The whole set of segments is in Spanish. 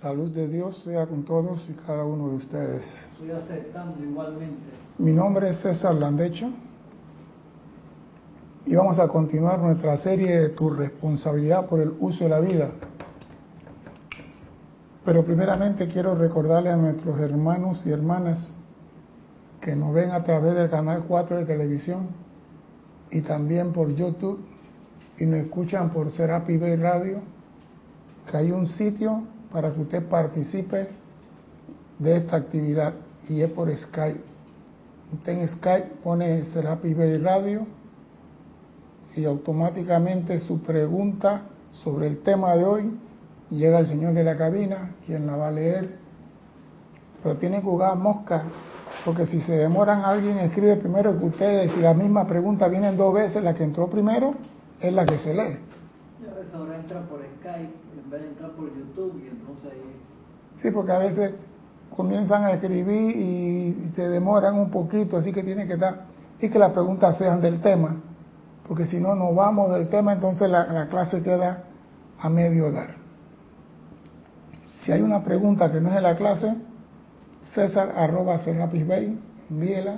La luz de Dios sea con todos y cada uno de ustedes. Estoy aceptando igualmente. Mi nombre es César Landecho y vamos a continuar nuestra serie de Tu responsabilidad por el uso de la vida. Pero primeramente quiero recordarle a nuestros hermanos y hermanas que nos ven a través del canal 4 de televisión y también por YouTube y nos escuchan por Serapi Bay Radio, que hay un sitio para que usted participe de esta actividad y es por Skype. Usted en Skype pone Serapi Bay Radio y automáticamente su pregunta sobre el tema de hoy llega el señor de la cabina, quien la va a leer, pero tiene que jugar mosca, porque si se demoran alguien escribe primero que ustedes, si la misma pregunta viene dos veces, la que entró primero es la que se lee. Y ahora entra por Skype por YouTube y entonces. Sí, porque a veces comienzan a escribir y se demoran un poquito, así que tiene que dar, y que las preguntas sean del tema, porque si no nos vamos del tema, entonces la, la clase queda a medio dar. Si hay una pregunta que no es de la clase, César arroba Serapis Bay, envíela,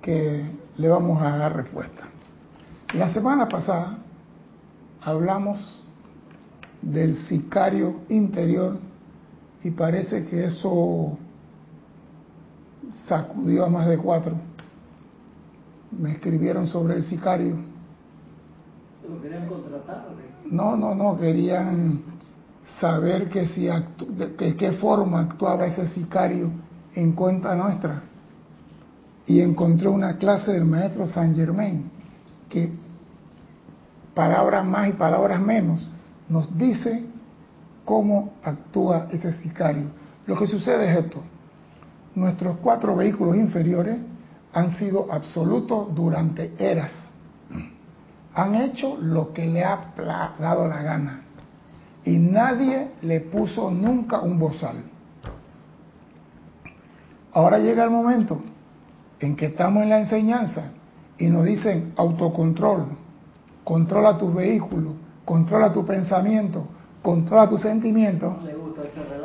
que le vamos a dar respuesta. La semana pasada hablamos del sicario interior y parece que eso sacudió a más de cuatro. Me escribieron sobre el sicario. ¿Lo querían contratar? No, no, no, querían saber que si de que, qué forma actuaba ese sicario en cuenta nuestra. Y encontré una clase del maestro Saint Germain que palabras más y palabras menos nos dice cómo actúa ese sicario. Lo que sucede es esto. Nuestros cuatro vehículos inferiores han sido absolutos durante eras. Han hecho lo que le ha dado la gana y nadie le puso nunca un bozal. Ahora llega el momento en que estamos en la enseñanza y nos dicen autocontrol, controla tu vehículo, controla tu pensamiento, controla tus sentimientos.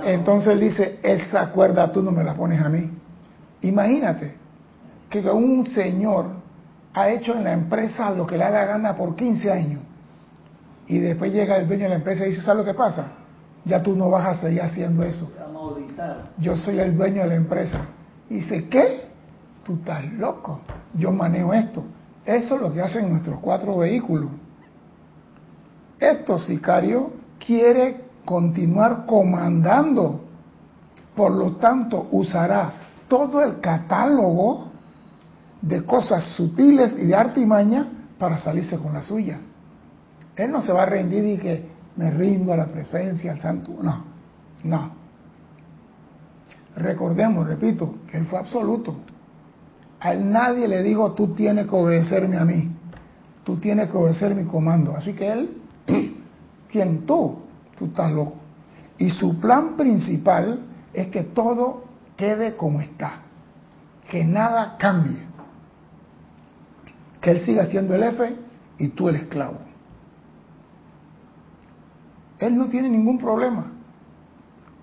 Entonces él dice, esa cuerda tú no me la pones a mí. Imagínate que un señor ha hecho en la empresa lo que le da la gana por 15 años y después llega el dueño de la empresa y dice, ¿sabes lo que pasa? Ya tú no vas a seguir haciendo eso. Yo soy el dueño de la empresa. Y dice, ¿qué? Tú estás loco. Yo manejo esto. Eso es lo que hacen nuestros cuatro vehículos. Estos sicario quiere continuar comandando. Por lo tanto, usará todo el catálogo de cosas sutiles y de artimaña para salirse con la suya. Él no se va a rendir y que me rindo a la presencia del santo. No, no. Recordemos, repito, que él fue absoluto. A nadie le dijo, tú tienes que obedecerme a mí. Tú tienes que obedecer mi comando. Así que él, ¿quién tú? Tú estás loco. Y su plan principal es que todo quede como está. Que nada cambie. Que él siga siendo el jefe y tú el esclavo. Él no tiene ningún problema.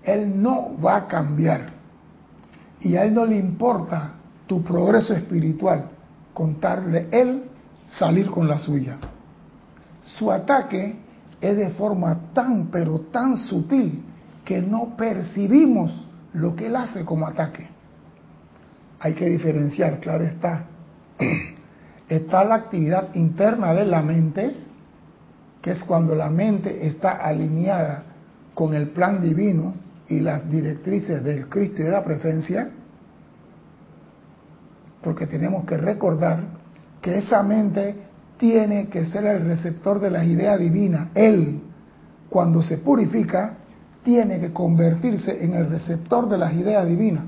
Él no va a cambiar. Y a él no le importa tu progreso espiritual, contarle él salir con la suya. Su ataque es de forma tan pero tan sutil que no percibimos lo que él hace como ataque. Hay que diferenciar, claro está. Está la actividad interna de la mente que es cuando la mente está alineada con el plan divino y las directrices del Cristo y de la presencia, porque tenemos que recordar que esa mente tiene que ser el receptor de las ideas divinas. Él, cuando se purifica, tiene que convertirse en el receptor de las ideas divinas.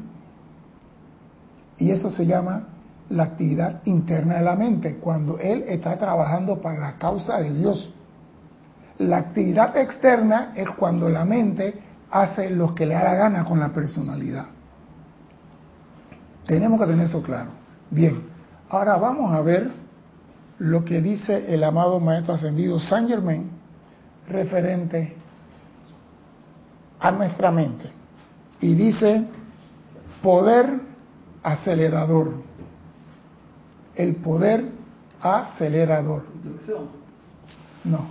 Y eso se llama la actividad interna de la mente, cuando él está trabajando para la causa de Dios. La actividad externa es cuando la mente hace lo que le da la gana con la personalidad. Tenemos que tener eso claro. Bien, ahora vamos a ver lo que dice el amado Maestro Ascendido Saint Germain referente a nuestra mente y dice poder acelerador. El poder acelerador. No.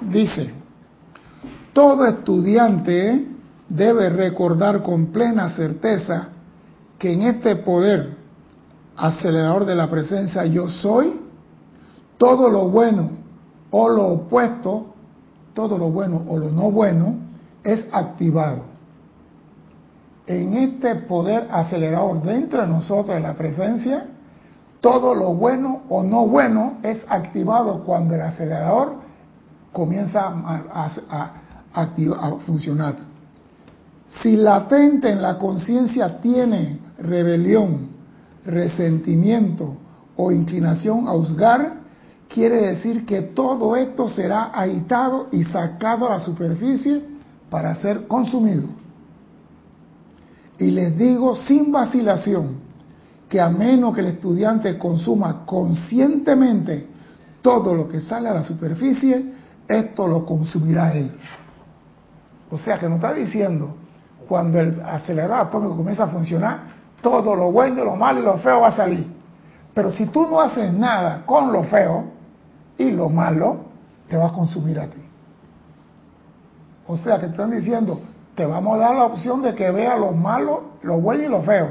Dice, todo estudiante debe recordar con plena certeza que en este poder acelerador de la presencia yo soy, todo lo bueno o lo opuesto, todo lo bueno o lo no bueno, es activado. En este poder acelerador dentro de nosotros, de la presencia, todo lo bueno o no bueno es activado cuando el acelerador comienza a, a, a funcionar. Si latente en la conciencia tiene rebelión, resentimiento o inclinación a juzgar, quiere decir que todo esto será agitado y sacado a la superficie para ser consumido. Y les digo sin vacilación que a menos que el estudiante consuma conscientemente todo lo que sale a la superficie, esto lo consumirá él. O sea que nos está diciendo, cuando el acelerador atómico comienza a funcionar, todo lo bueno, lo malo y lo feo va a salir. Pero si tú no haces nada con lo feo y lo malo, te va a consumir a ti. O sea que están diciendo, te vamos a dar la opción de que vea lo malo, lo bueno y lo feo.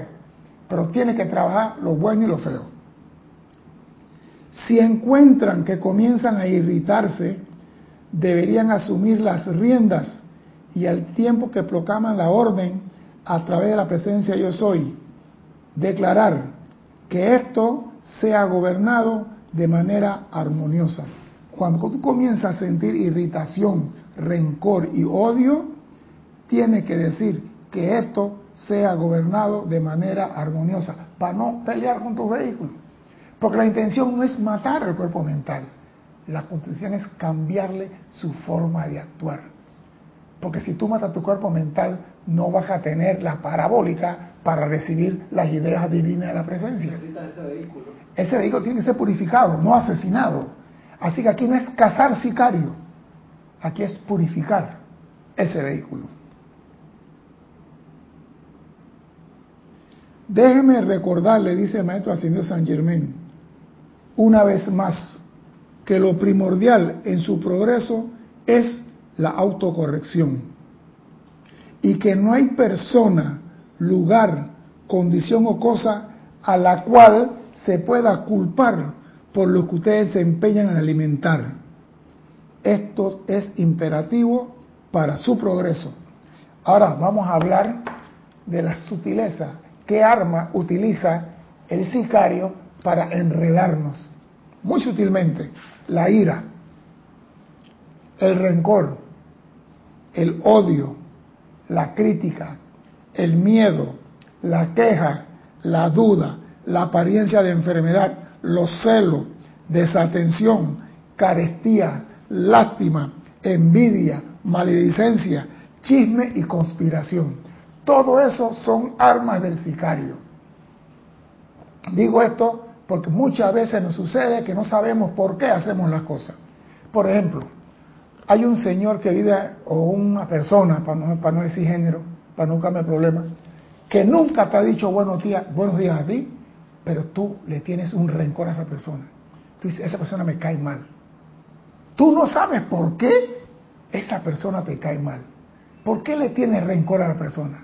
Pero tiene que trabajar lo bueno y lo feo. Si encuentran que comienzan a irritarse, deberían asumir las riendas y al tiempo que proclaman la orden a través de la presencia yo soy, declarar que esto sea gobernado de manera armoniosa. Cuando tú comienzas a sentir irritación, rencor y odio, tienes que decir que esto sea gobernado de manera armoniosa, para no pelear con tu vehículo. Porque la intención no es matar al cuerpo mental, la intención es cambiarle su forma de actuar. Porque si tú matas tu cuerpo mental, no vas a tener la parabólica para recibir las ideas divinas de la presencia. Ese vehículo. tiene que ser purificado, no asesinado. Así que aquí no es cazar sicario, aquí es purificar ese vehículo. Déjeme recordarle, dice el maestro Ascendido San Germán, una vez más, que lo primordial en su progreso es la autocorrección y que no hay persona, lugar, condición o cosa a la cual se pueda culpar por lo que ustedes se empeñan en alimentar. Esto es imperativo para su progreso. Ahora vamos a hablar de la sutileza. ¿Qué arma utiliza el sicario para enredarnos? Muy sutilmente, la ira, el rencor, el odio, la crítica, el miedo, la queja, la duda, la apariencia de enfermedad, los celos, desatención, carestía, lástima, envidia, maledicencia, chisme y conspiración. Todo eso son armas del sicario. Digo esto porque muchas veces nos sucede que no sabemos por qué hacemos las cosas. Por ejemplo, hay un señor que vive, o una persona, para no, para no decir género, para no cambiar problema, que nunca te ha dicho buenos días, buenos días a ti, pero tú le tienes un rencor a esa persona. Tú dices, esa persona me cae mal. Tú no sabes por qué esa persona te cae mal. ¿Por qué le tienes rencor a la persona?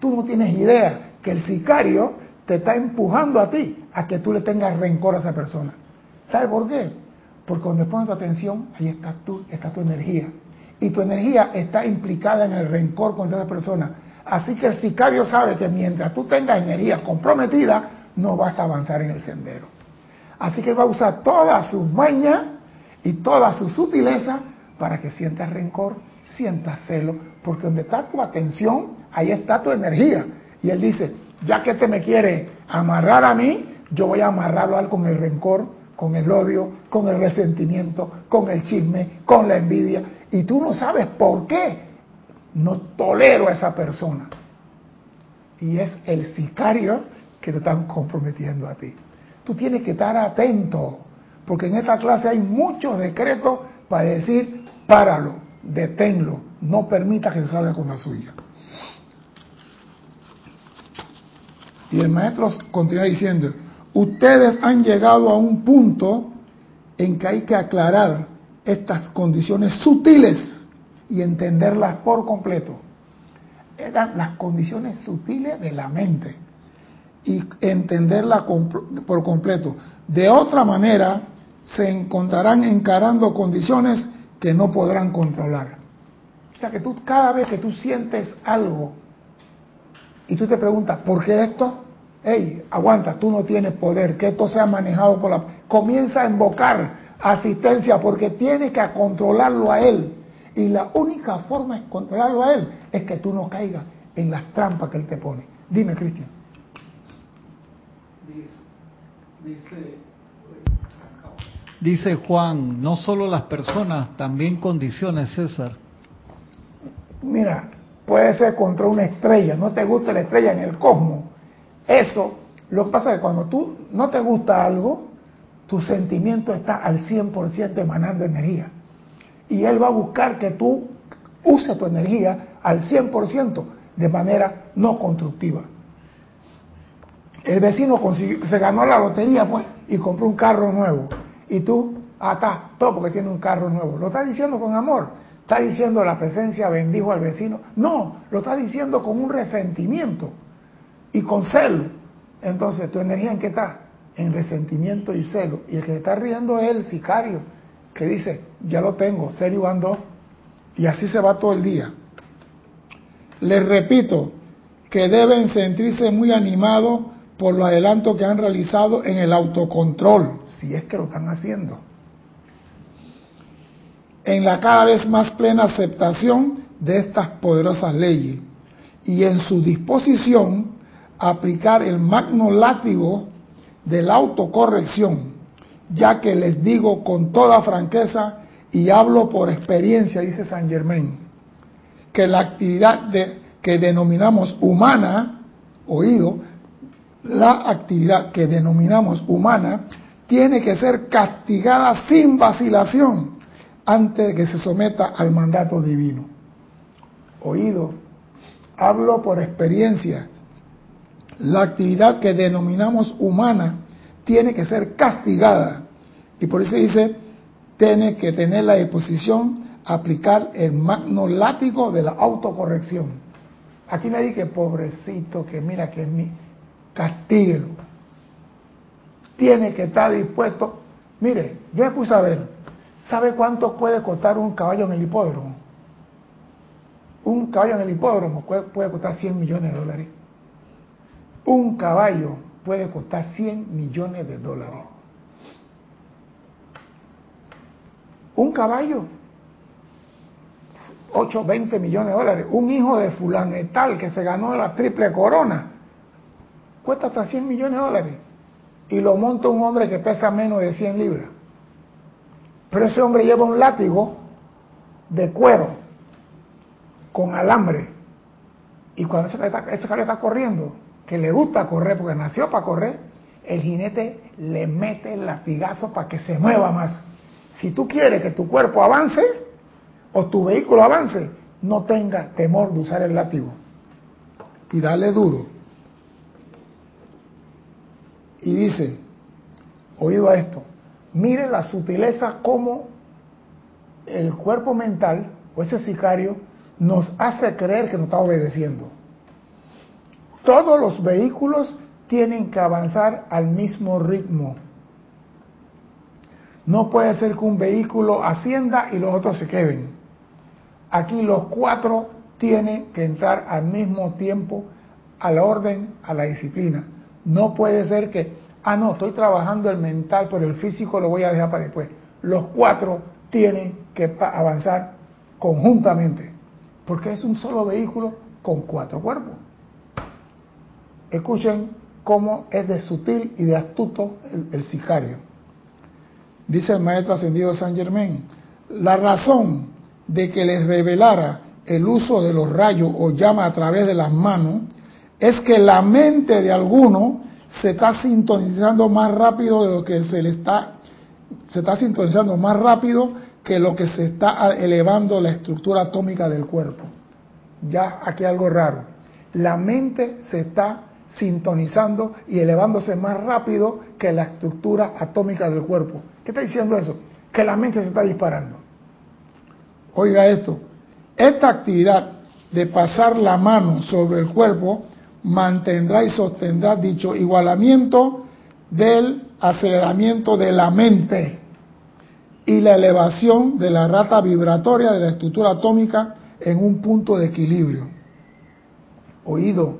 Tú no tienes idea que el sicario te está empujando a ti a que tú le tengas rencor a esa persona. ¿Sabes por qué? Porque cuando pones tu atención, ahí está tú, está tu energía. Y tu energía está implicada en el rencor contra esa persona. Así que el sicario sabe que mientras tú tengas energía comprometida, no vas a avanzar en el sendero. Así que va a usar toda su maña y toda su sutileza para que sientas rencor, sientas celo, porque donde está tu atención, ahí está tu energía. Y él dice, ya que te me quiere amarrar a mí, yo voy a amarrarlo a él con el rencor, con el odio, con el resentimiento, con el chisme, con la envidia, y tú no sabes por qué no tolero a esa persona. Y es el sicario que te están comprometiendo a ti. Tú tienes que estar atento, porque en esta clase hay muchos decretos para decir, páralo, deténlo, no permita que salga con la suya. Y el maestro continúa diciendo, ustedes han llegado a un punto en que hay que aclarar estas condiciones sutiles y entenderlas por completo. Eran las condiciones sutiles de la mente y entenderlas por completo. De otra manera, se encontrarán encarando condiciones que no podrán controlar. O sea que tú cada vez que tú sientes algo y tú te preguntas, ¿por qué esto? Hey, aguanta, tú no tienes poder, que esto sea manejado por la... Comienza a invocar asistencia porque tienes que controlarlo a él. Y la única forma de controlarlo a él es que tú no caigas en las trampas que él te pone. Dime, Cristian. Dice, dice Juan, no solo las personas, también condiciones, César. Mira, puede ser contra una estrella, no te gusta la estrella en el cosmos. Eso, lo que pasa es que cuando tú no te gusta algo, tu sentimiento está al 100% emanando energía. Y él va a buscar que tú uses tu energía al 100% de manera no constructiva. El vecino se ganó la lotería pues y compró un carro nuevo. Y tú, ah, está, todo porque tiene un carro nuevo. Lo está diciendo con amor. Está diciendo la presencia bendijo al vecino. No, lo está diciendo con un resentimiento y con celo. Entonces, ¿tu energía en qué está? En resentimiento y celo. Y el que está riendo es el sicario, que dice, ya lo tengo, serio ando. Y así se va todo el día. Les repito que deben sentirse muy animados por los adelantos que han realizado en el autocontrol, si es que lo están haciendo. En la cada vez más plena aceptación de estas poderosas leyes y en su disposición a aplicar el magno látigo de la autocorrección, ya que les digo con toda franqueza y hablo por experiencia, dice San Germain, que la actividad de, que denominamos humana, oído, la actividad que denominamos humana tiene que ser castigada sin vacilación antes de que se someta al mandato divino. Oído, hablo por experiencia. La actividad que denominamos humana tiene que ser castigada. Y por eso dice, tiene que tener la disposición a aplicar el magno látigo de la autocorrección. Aquí le dije, pobrecito, que mira que es mi, castíguelo. Tiene que estar dispuesto. Mire, yo me puse a ver, ¿sabe cuánto puede costar un caballo en el hipódromo? Un caballo en el hipódromo puede, costar 100 millones de dólares. Un caballo puede costar 100 millones de dólares. Un caballo, 8, 20 millones de dólares. Un hijo de fulano tal que se ganó la triple corona, cuesta hasta 100 millones de dólares. Y lo monta un hombre que pesa menos de 100 libras. Pero ese hombre lleva un látigo de cuero con alambre. Y cuando ese caballo está corriendo, que le gusta correr porque nació para correr, el jinete le mete el latigazo para que se mueva más. Si tú quieres que tu cuerpo avance o tu vehículo avance, no tenga temor de usar el látigo. Y dale duro. Y dice, oído a esto, mire la sutileza como el cuerpo mental o ese sicario nos hace creer que nos está obedeciendo. Todos los vehículos tienen que avanzar al mismo ritmo. No puede ser que un vehículo ascienda y los otros se queden. Aquí los cuatro tienen que entrar al mismo tiempo a la orden, a la disciplina. No puede ser que, ah, no, estoy trabajando el mental, pero el físico lo voy a dejar para después. Los cuatro tienen que avanzar conjuntamente, porque es un solo vehículo con cuatro cuerpos. Escuchen cómo es de sutil y de astuto el, sicario. Dice el maestro ascendido San Germain, la razón de que les revelara el uso de los rayos o llama a través de las manos es que la mente de alguno se está sintonizando más rápido de lo que se le está, se está sintonizando más rápido que lo que se está elevando la estructura atómica del cuerpo. Ya aquí algo raro. La mente se está sintonizando y elevándose más rápido que la estructura atómica del cuerpo. ¿Qué está diciendo eso? Que la mente se está disparando. Oiga esto, esta actividad de pasar la mano sobre el cuerpo mantendrá y sostendrá dicho igualamiento del aceleramiento de la mente y la elevación de la rata vibratoria de la estructura atómica en un punto de equilibrio. Oído,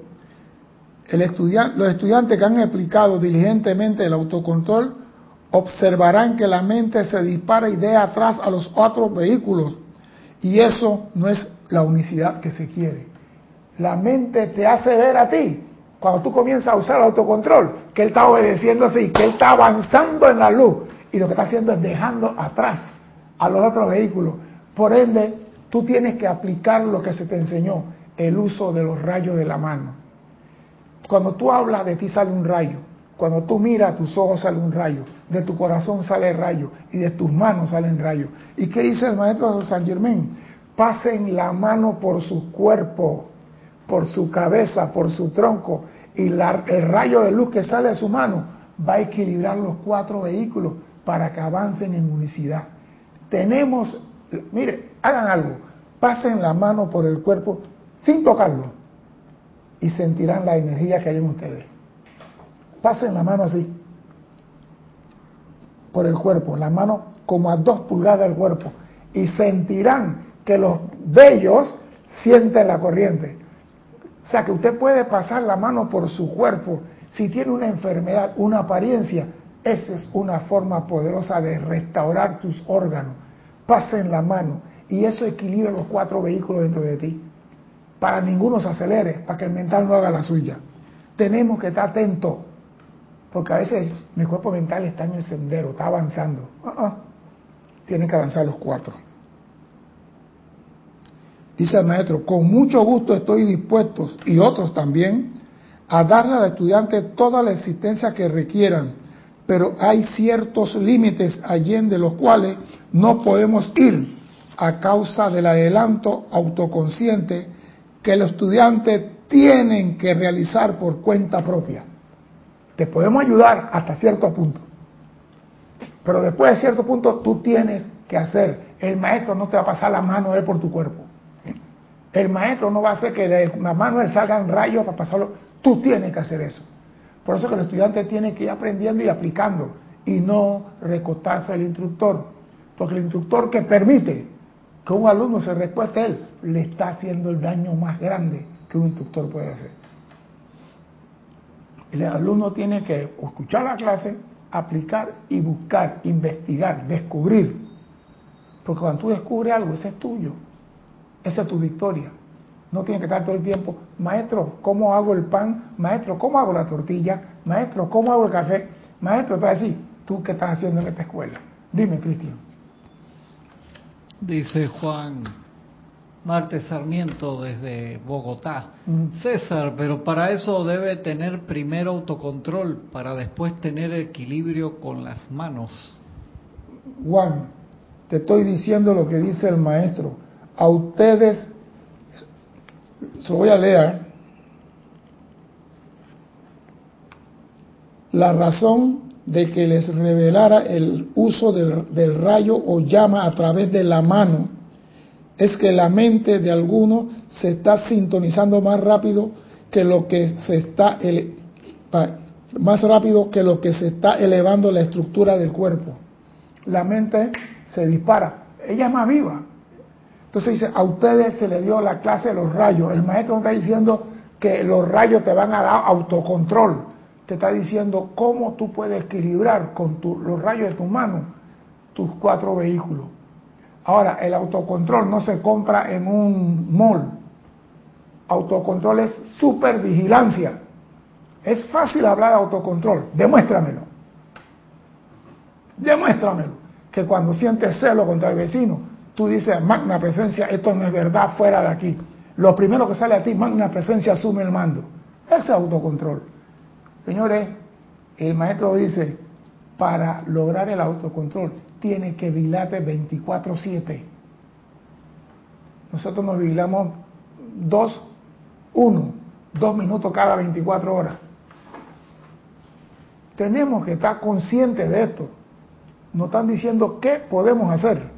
los estudiantes que han aplicado diligentemente el autocontrol observarán que la mente se dispara y deja atrás a los otros vehículos. Y eso no es la unicidad que se quiere. La mente te hace ver a ti, cuando tú comienzas a usar el autocontrol, que él está obedeciendo así, que él está avanzando en la luz y lo que está haciendo es dejando atrás a los otros vehículos. Por ende, tú tienes que aplicar lo que se te enseñó, el uso de los rayos de la mano. Cuando tú hablas de ti sale un rayo, cuando tú miras tus ojos sale un rayo, de tu corazón sale rayo y de tus manos salen rayos. ¿Y qué dice el maestro de San Germán? Pasen la mano por su cuerpo, por su cabeza, por su tronco y el rayo de luz que sale de su mano va a equilibrar los cuatro vehículos para que avancen en unicidad. Tenemos, mire, hagan algo, pasen la mano por el cuerpo sin tocarlo y sentirán la energía que hay en ustedes. Pasen la mano así, por el cuerpo, la mano como a dos pulgadas del cuerpo, y sentirán que los vellos sienten la corriente. O sea que usted puede pasar la mano por su cuerpo si tiene una enfermedad, una apariencia. Esa es una forma poderosa de restaurar tus órganos. Pasen la mano y eso equilibra los cuatro vehículos dentro de ti para ninguno se acelere, para que el mental no haga la suya. Tenemos que estar atentos, porque a veces mi cuerpo mental está en el sendero, está avanzando. Uh Tienen que avanzar los cuatro. Dice el maestro, con mucho gusto estoy dispuesto, y otros también, a darle al estudiante toda la existencia que requieran, pero hay ciertos límites allí de los cuales no podemos ir a causa del adelanto autoconsciente que los estudiantes tienen que realizar por cuenta propia. Te podemos ayudar hasta cierto punto, pero después de cierto punto tú tienes que hacer. El maestro no te va a pasar la mano de él por tu cuerpo. El maestro no va a hacer que la mano de él salgan rayos para pasarlo. Tú tienes que hacer eso. Por eso que el estudiante tiene que ir aprendiendo y aplicando y no recotarse al instructor. Porque el instructor que permite que un alumno se recueste a él, le está haciendo el daño más grande que un instructor puede hacer. El alumno tiene que escuchar la clase, aplicar y buscar, investigar, descubrir. Porque cuando tú descubres algo, ese es tuyo. Esa es tu victoria. No tiene que estar todo el tiempo, maestro, ¿cómo hago el pan? Maestro, ¿cómo hago la tortilla? Maestro, ¿cómo hago el café? Maestro, te va a decir, ¿tú qué estás haciendo en esta escuela? Dime, Cristian. Dice Juan Marte Sarmiento desde Bogotá. Mm. César, pero para eso debe tener primero autocontrol para después tener equilibrio con las manos. Juan, te estoy diciendo lo que dice el maestro. A ustedes, se lo voy a leer. La razón de que les revelara el uso del, rayo o llama a través de la mano es que la mente de alguno se está sintonizando más rápido que lo que se está más rápido que lo que se está elevando la estructura del cuerpo. La mente se dispara, ella es más viva. Entonces dice, a ustedes se le dio la clase de los rayos. El maestro está diciendo que los rayos te van a dar autocontrol te está diciendo cómo tú puedes equilibrar con los rayos de tu mano tus cuatro vehículos. Ahora, el autocontrol no se compra en un mall. Autocontrol es supervigilancia. Es fácil hablar de autocontrol. Demuéstramelo. Demuéstramelo. Que cuando sientes celo contra el vecino, tú dices, magna presencia, esto no es verdad, fuera de aquí. Lo primero que sale a ti, magna presencia, asume el mando. Ese es autocontrol. Señores, el maestro dice, para lograr el autocontrol tiene que vigilarte 24/7. Nosotros nos vigilamos dos, uno, dos minutos cada 24 horas. Tenemos que estar conscientes de esto. Nos están diciendo qué podemos hacer,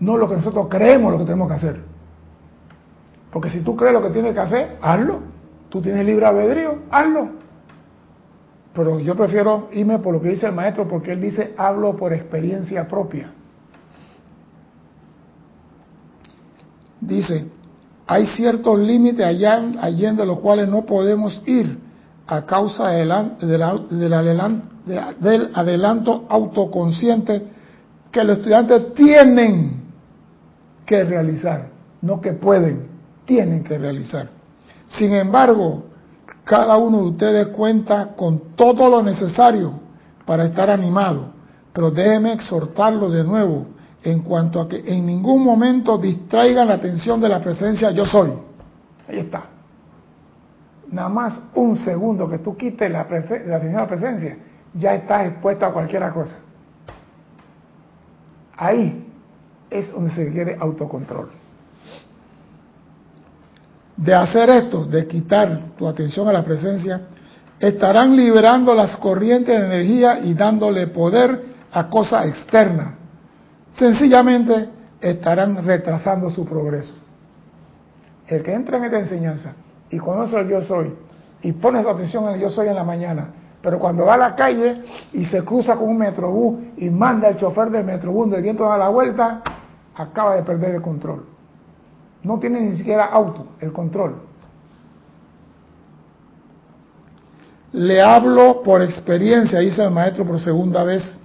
no lo que nosotros creemos lo que tenemos que hacer. Porque si tú crees lo que tienes que hacer, hazlo. Tú tienes libre albedrío, hazlo. Pero yo prefiero irme por lo que dice el maestro, porque él dice, hablo por experiencia propia. Dice, hay ciertos límites allá, allá de los cuales no podemos ir a causa del, del adelanto autoconsciente que los estudiantes tienen que realizar, no que pueden, tienen que realizar. Sin embargo, cada uno de ustedes cuenta con todo lo necesario para estar animado, pero déjeme exhortarlo de nuevo en cuanto a que en ningún momento distraigan la atención de la presencia yo soy. Ahí está. Nada más un segundo que tú quites la, atención de la presencia, ya estás expuesto a cualquier cosa. Ahí es donde se quiere autocontrol. De hacer esto, de quitar tu atención a la presencia, estarán liberando las corrientes de energía y dándole poder a cosas externas sencillamente estarán retrasando su progreso. El que entra en esta enseñanza y conoce el yo soy y pone su atención en el yo soy en la mañana, pero cuando va a la calle y se cruza con un metrobús y manda al chofer del metrobús del viento a la vuelta, acaba de perder el control. No tiene ni siquiera auto, el control. Le hablo por experiencia, dice el maestro por segunda vez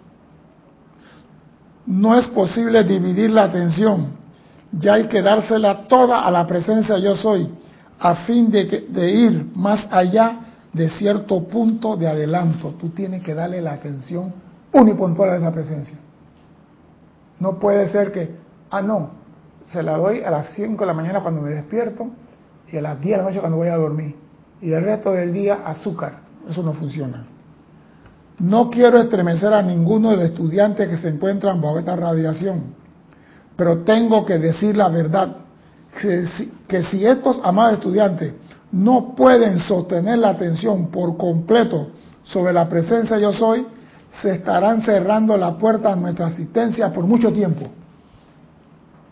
no es posible dividir la atención, ya hay que dársela toda a la presencia yo soy, a fin de, de ir más allá de cierto punto de adelanto. Tú tienes que darle la atención unipuntual a esa presencia. No puede ser que, ah, no, se la doy a las 5 de la mañana cuando me despierto y a las 10 de la noche cuando voy a dormir. Y el resto del día azúcar. Eso no funciona. No quiero estremecer a ninguno de los estudiantes que se encuentran bajo esta radiación, pero tengo que decir la verdad, que si, estos amados estudiantes no pueden sostener la atención por completo sobre la presencia yo soy, se estarán cerrando la puerta a nuestra asistencia por mucho tiempo.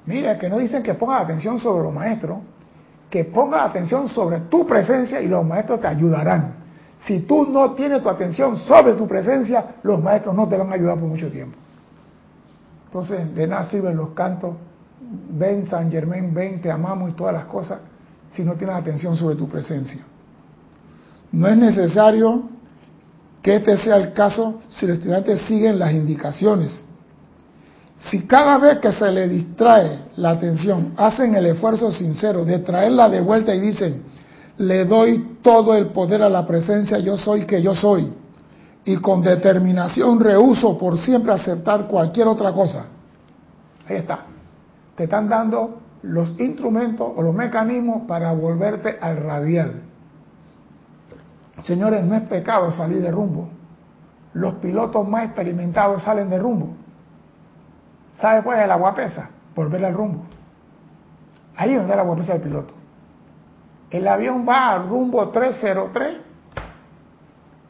Mira, que no dicen que ponga atención sobre los maestros, que ponga atención sobre tu presencia y los maestros te ayudarán. Si tú no tienes tu atención sobre tu presencia, los maestros no te van a ayudar por mucho tiempo. Entonces, de nada sirven los cantos, ven San Germán, ven, te amamos y todas las cosas, si no tienes atención sobre tu presencia. No es necesario que este sea el caso si los estudiantes siguen las indicaciones. Si cada vez que se le distrae la atención hacen el esfuerzo sincero de traerla de vuelta y dicen, le doy todo el poder a la presencia yo soy que yo soy. Y con determinación rehuso por siempre aceptar cualquier otra cosa. Ahí está. Te están dando los instrumentos o los mecanismos para volverte al radial. Señores, no es pecado salir de rumbo. Los pilotos más experimentados salen de rumbo. ¿Sabe cuál es la guapesa? Volver al rumbo. Ahí es donde es la guapesa del piloto. El avión va a rumbo 303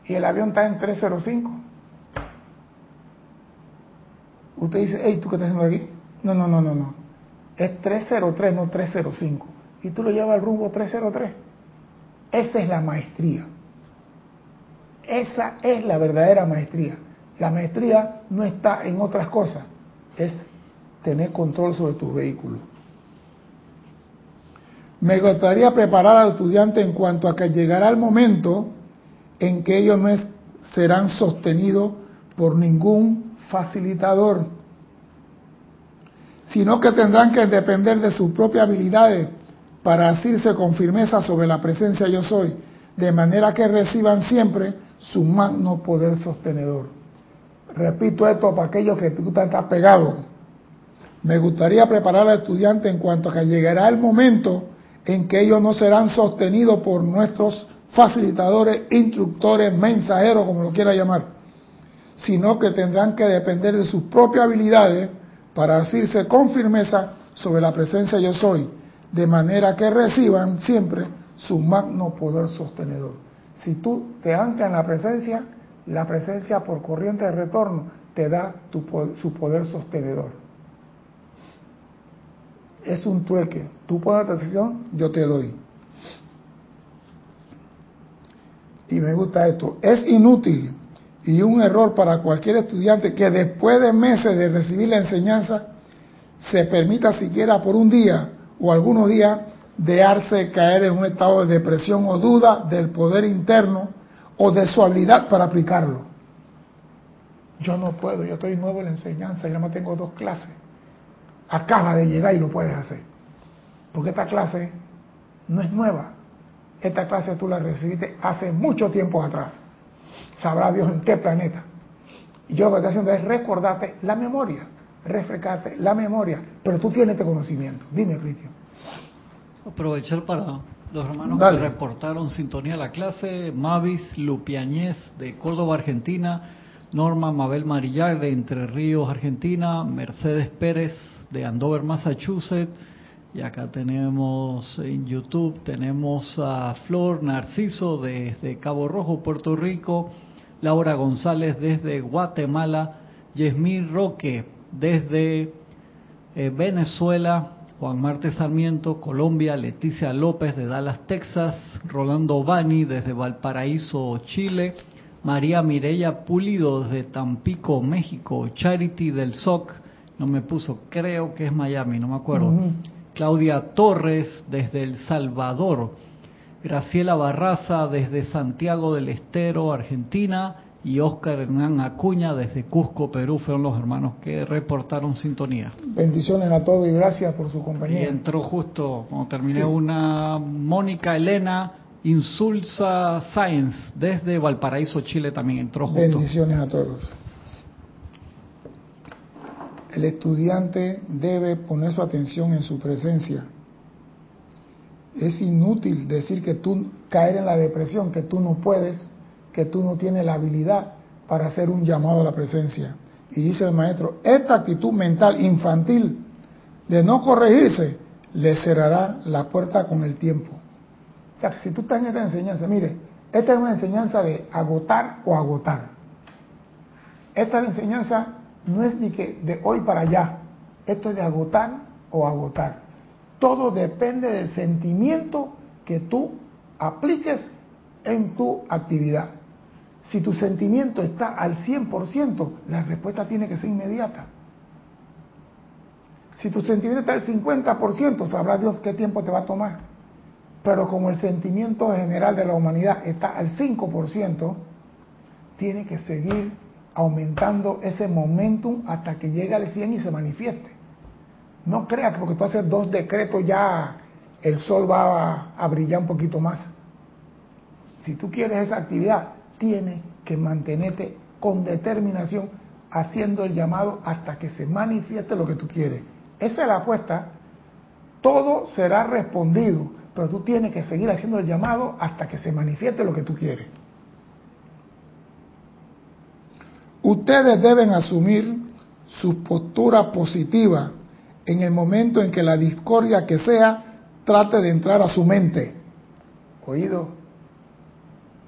y el avión está en 305. Usted dice, hey, ¿tú qué estás haciendo aquí? No, no, no, no, no. Es 303, no 305. Y tú lo llevas al rumbo 303. Esa es la maestría. Esa es la verdadera maestría. La maestría no está en otras cosas, es tener control sobre tus vehículos. Me gustaría preparar al estudiante en cuanto a que llegará el momento en que ellos no serán sostenidos por ningún facilitador, sino que tendrán que depender de sus propias habilidades para asirse con firmeza sobre la presencia yo soy, de manera que reciban siempre su magno poder sostenedor. Repito esto para aquellos que tú estás pegado. Me gustaría preparar al estudiante en cuanto a que llegará el momento en que ellos no serán sostenidos por nuestros facilitadores, instructores, mensajeros, como lo quiera llamar, sino que tendrán que depender de sus propias habilidades para asirse con firmeza sobre la presencia yo soy, de manera que reciban siempre su magno poder sostenedor. Si tú te anclas en la presencia, la presencia por corriente de retorno te da su poder sostenedor. Es un trueque. Tú pones la decisión, yo te doy. Y me gusta esto. Es inútil y un error para cualquier estudiante que después de meses de recibir la enseñanza se permita siquiera por un día o algunos días dejarse caer en un estado de depresión o duda del poder interno o de su habilidad para aplicarlo. Yo no puedo, yo estoy nuevo en la enseñanza, ya no tengo dos clases. Acaba de llegar y lo puedes hacer. Porque esta clase no es nueva. Esta clase tú la recibiste hace mucho tiempo atrás. Sabrá Dios en qué planeta. Y yo lo que estoy haciendo es recordarte la memoria, refrescarte la memoria. Pero tú tienes este conocimiento. Dime, Cristian. Aprovechar para los hermanos que reportaron sintonía a la clase, Mavis Lupiañez de Córdoba, Argentina, Norma Mabel Marillar de Entre Ríos, Argentina, Mercedes Pérez de Andover, Massachusetts, y acá tenemos en YouTube, tenemos a Flor Narciso desde Cabo Rojo, Puerto Rico, Laura González desde Guatemala, Yesmil Roque desde eh, Venezuela, Juan Marte Sarmiento, Colombia, Leticia López de Dallas, Texas, Rolando Bani desde Valparaíso, Chile, María Mireya Pulido desde Tampico, México, Charity del SOC, no me puso, creo que es Miami, no me acuerdo. Claudia Torres desde El Salvador, Graciela Barraza desde Santiago del Estero, Argentina, y Oscar Hernán Acuña desde Cusco, Perú, fueron los hermanos que reportaron sintonía. Bendiciones a todos y gracias por su compañía. Y entró justo cuando terminé una Mónica Elena Insulsa Science desde Valparaíso, Chile también entró justo. Bendiciones a todos. El estudiante debe poner su atención en su presencia. Es inútil decir que tú caer en la depresión, que tú no puedes, que tú no tienes la habilidad para hacer un llamado a la presencia. Y dice el maestro, esta actitud mental infantil de no corregirse le cerrará la puerta con el tiempo. O sea, que si tú estás en esta enseñanza, mire, esta es una enseñanza de agotar o agotar. Esta enseñanza no es ni que de hoy para allá, esto es de agotar o agotar. Todo depende del sentimiento que tú apliques en tu actividad. Si tu sentimiento está al 100%, la respuesta tiene que ser inmediata. Si tu sentimiento está al 50%, sabrá Dios qué tiempo te va a tomar. Pero como el sentimiento general de la humanidad está al 5%, tiene que seguir aumentando ese momentum hasta que llegue al 100 y se manifieste. No creas que porque tú haces dos decretos ya el sol va a, a brillar un poquito más. Si tú quieres esa actividad, tiene que mantenerte con determinación haciendo el llamado hasta que se manifieste lo que tú quieres. Esa es la apuesta. Todo será respondido, pero tú tienes que seguir haciendo el llamado hasta que se manifieste lo que tú quieres. Ustedes deben asumir su postura positiva en el momento en que la discordia que sea trate de entrar a su mente. Oído,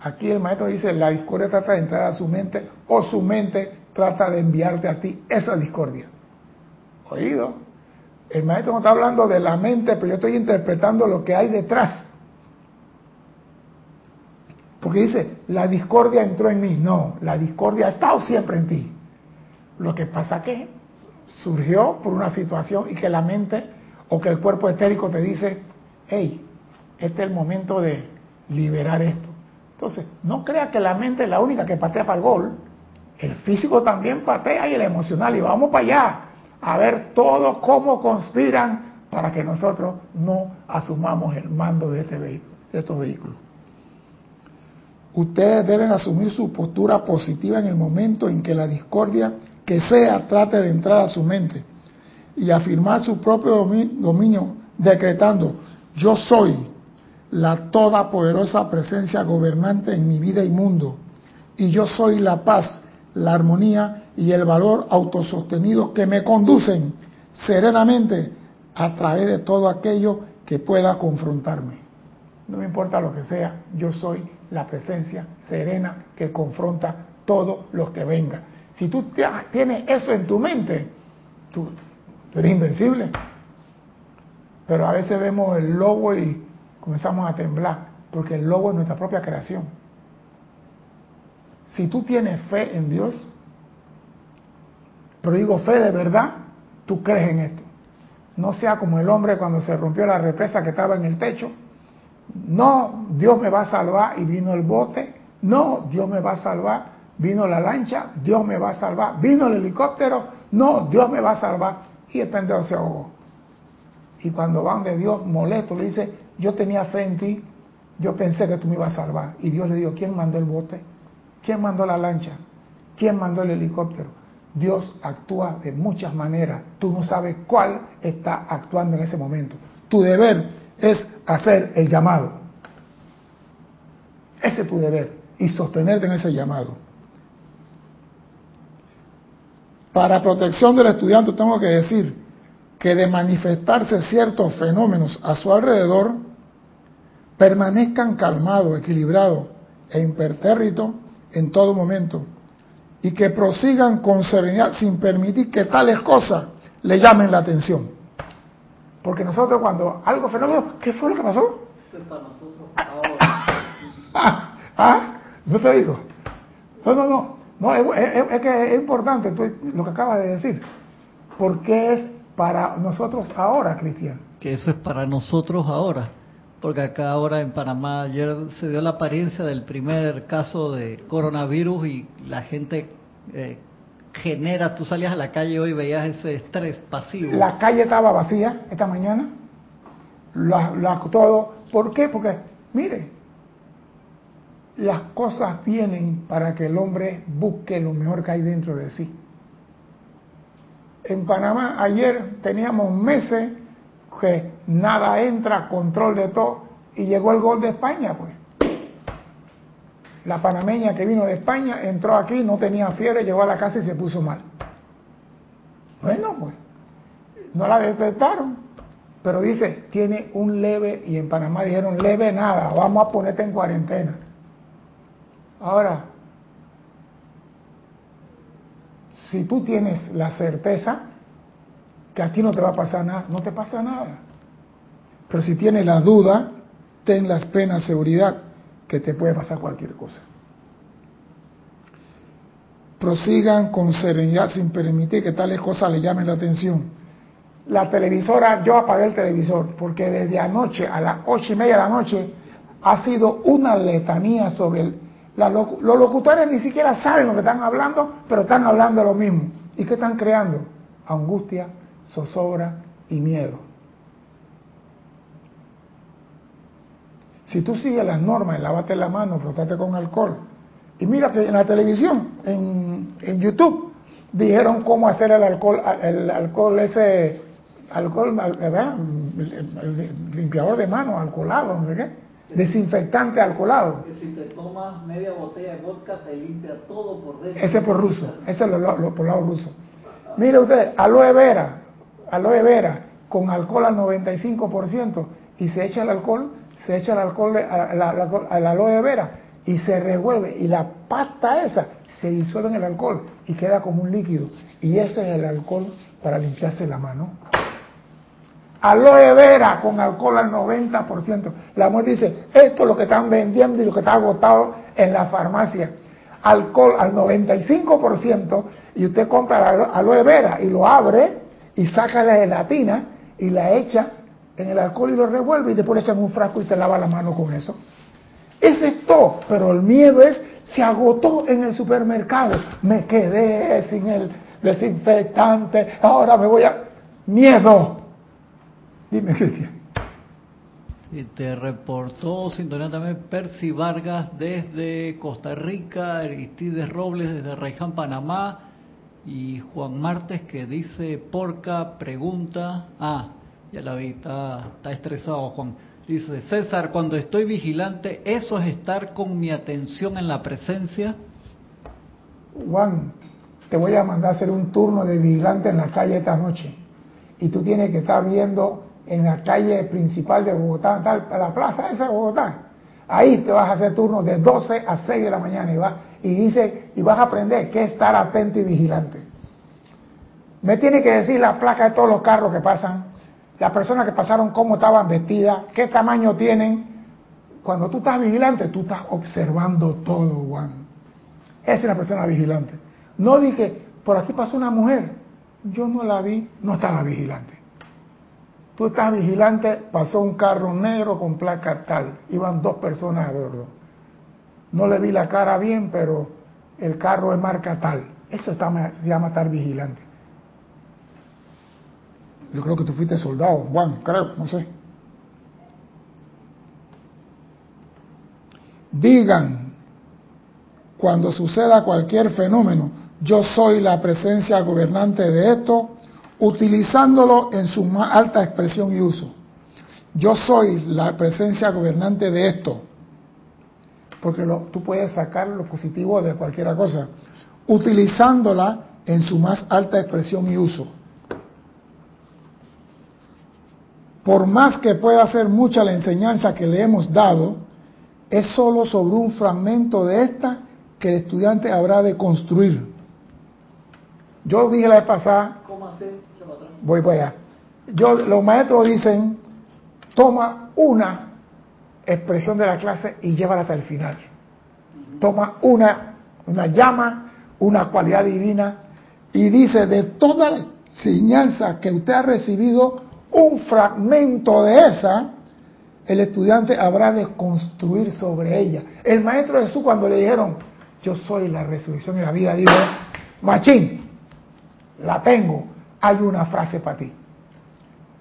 Aquí el maestro dice, la discordia trata de entrar a su mente o su mente trata de enviarte a ti esa discordia. Oído. El maestro no está hablando de la mente, pero yo estoy interpretando lo que hay detrás. Porque dice, la discordia entró en mí. No, la discordia ha estado siempre en ti. Lo que pasa que surgió por una situación y que la mente o que el cuerpo etérico te dice, hey, este es el momento de liberar esto. Entonces, no crea que la mente es la única que patea para el gol. El físico también patea y el emocional. Y vamos para allá a ver todo cómo conspiran para que nosotros no asumamos el mando de, este vehículo, de estos vehículos. Ustedes deben asumir su postura positiva en el momento en que la discordia que sea trate de entrar a su mente y afirmar su propio dominio decretando, yo soy la todopoderosa presencia gobernante en mi vida y mundo. Y yo soy la paz, la armonía y el valor autosostenido que me conducen serenamente a través de todo aquello que pueda confrontarme. No me importa lo que sea, yo soy la presencia serena que confronta todo lo que venga. Si tú tienes eso en tu mente, tú, eres invencible. Pero a veces vemos el lobo y comenzamos a temblar, porque el lobo es nuestra propia creación. Si tú tienes fe en Dios, pero digo fe de verdad, tú crees en esto. No sea como el hombre cuando se rompió la represa que estaba en el techo. No, Dios me va a salvar y vino el bote. No, Dios me va a salvar, vino la lancha. Dios me va a salvar, vino el helicóptero. No, Dios me va a salvar. Y el pendejo se ahogó. Y cuando van de Dios molesto, le dice, yo tenía fe en ti, yo pensé que tú me ibas a salvar. Y Dios le dijo, ¿quién mandó el bote? ¿Quién mandó la lancha? ¿Quién mandó el helicóptero? Dios actúa de muchas maneras. Tú no sabes cuál está actuando en ese momento. Tu deber es hacer el llamado. Ese es tu deber y sostenerte en ese llamado. Para protección del estudiante tengo que decir que de manifestarse ciertos fenómenos a su alrededor, permanezcan calmados, equilibrados e impertérritos en todo momento y que prosigan con serenidad sin permitir que tales cosas le llamen la atención. Porque nosotros cuando algo fenómeno, ¿qué fue lo que pasó? ah, ah, ¿no te digo? No, no, no. no es, que es importante lo que acabas de decir. Porque es para nosotros ahora, Cristian. Que eso es para nosotros ahora. Porque acá ahora en Panamá ayer se dio la apariencia del primer caso de coronavirus y la gente eh, genera, tú salías a la calle hoy y veías ese estrés pasivo. La calle estaba vacía esta mañana, la, todo. ¿Por qué? Porque, mire, las cosas vienen para que el hombre busque lo mejor que hay dentro de sí. En Panamá ayer teníamos meses que nada entra, control de todo, y llegó el gol de España, pues. La panameña que vino de España entró aquí, no tenía fiebre, llegó a la casa y se puso mal. Bueno, pues, no la despertaron. Pero dice, tiene un leve, y en Panamá dijeron, leve nada, vamos a ponerte en cuarentena. Ahora, si tú tienes la certeza que aquí no te va a pasar nada, no te pasa nada. Pero si tienes la duda, ten las penas seguridad que te puede pasar cualquier cosa. Prosigan con serenidad sin permitir que tales cosas le llamen la atención. La televisora, yo apagué el televisor porque desde anoche a las ocho y media de la noche ha sido una letanía sobre el, los locutores ni siquiera saben lo que están hablando, pero están hablando lo mismo. ¿Y qué están creando? Angustia, zozobra y miedo. Si tú sigues las normas, lávate la mano, frotate con alcohol. Y mira que en la televisión, en, en YouTube, dijeron cómo hacer el alcohol, el alcohol ese, alcohol, ¿verdad? El, limpiador de manos, alcoholado, no sé qué. Desinfectante alcoholado. Que si te tomas media botella de vodka te limpia todo por dentro. Ese por ruso, ese es lo, por lado ruso. Mire usted, aloe vera, aloe vera con alcohol al 95% y se echa el alcohol se echa el alcohol al aloe vera y se revuelve y la pasta esa se disuelve en el alcohol y queda como un líquido. Y ese es el alcohol para limpiarse la mano. Aloe vera con alcohol al 90%. La mujer dice, esto es lo que están vendiendo y lo que está agotado en la farmacia. Alcohol al 95% y usted compra aloe vera y lo abre y saca la gelatina y la echa en el alcohol y lo revuelve y después le echan un frasco y te lava la mano con eso. Ese es todo, pero el miedo es, se agotó en el supermercado, me quedé sin el desinfectante, ahora me voy a... Miedo. Dime, Cristian. Y te reportó sintonía también Percy Vargas desde Costa Rica, Aristides Robles desde Raiján, Panamá, y Juan Martes que dice, porca, pregunta, ah, ya la vi, está, estresado Juan. Dice, César, cuando estoy vigilante, ¿eso es estar con mi atención en la presencia? Juan, te voy a mandar a hacer un turno de vigilante en la calle esta noche. Y tú tienes que estar viendo en la calle principal de Bogotá, tal, la plaza esa de Bogotá. Ahí te vas a hacer turno de 12 a 6 de la mañana y, va, y dice, y vas a aprender qué es estar atento y vigilante. Me tiene que decir la placa de todos los carros que pasan, las personas que pasaron, cómo estaban vestidas, qué tamaño tienen. Cuando tú estás vigilante, tú estás observando todo, Juan. Esa es la persona vigilante. No dije, por aquí pasó una mujer, yo no la vi, no estaba vigilante. Tú estás vigilante, pasó un carro negro con placa tal, iban dos personas a bordo. No le vi la cara bien, pero el carro es marca tal. Eso se llama estar vigilante. Yo creo que tú fuiste soldado, Juan, creo, no sé. Digan, cuando suceda cualquier fenómeno, yo soy la presencia gobernante de esto, utilizándolo en su más alta expresión y uso. Yo soy la presencia gobernante de esto, porque tú puedes sacar lo positivo de cualquier cosa, utilizándola en su más alta expresión y uso. Por más que pueda ser mucha la enseñanza que le hemos dado, es solo sobre un fragmento de esta que el estudiante habrá de construir. Yo dije la vez pasada, ¿Cómo voy para allá. Yo, los maestros dicen, toma una expresión de la clase y llévala hasta el final. Toma una, una llama, una cualidad divina y dice de toda la enseñanza que usted ha recibido, un fragmento de esa, el estudiante habrá de construir sobre ella. El maestro Jesús cuando le dijeron, yo soy la resurrección y la vida, dijo, machín, la tengo, hay una frase para ti.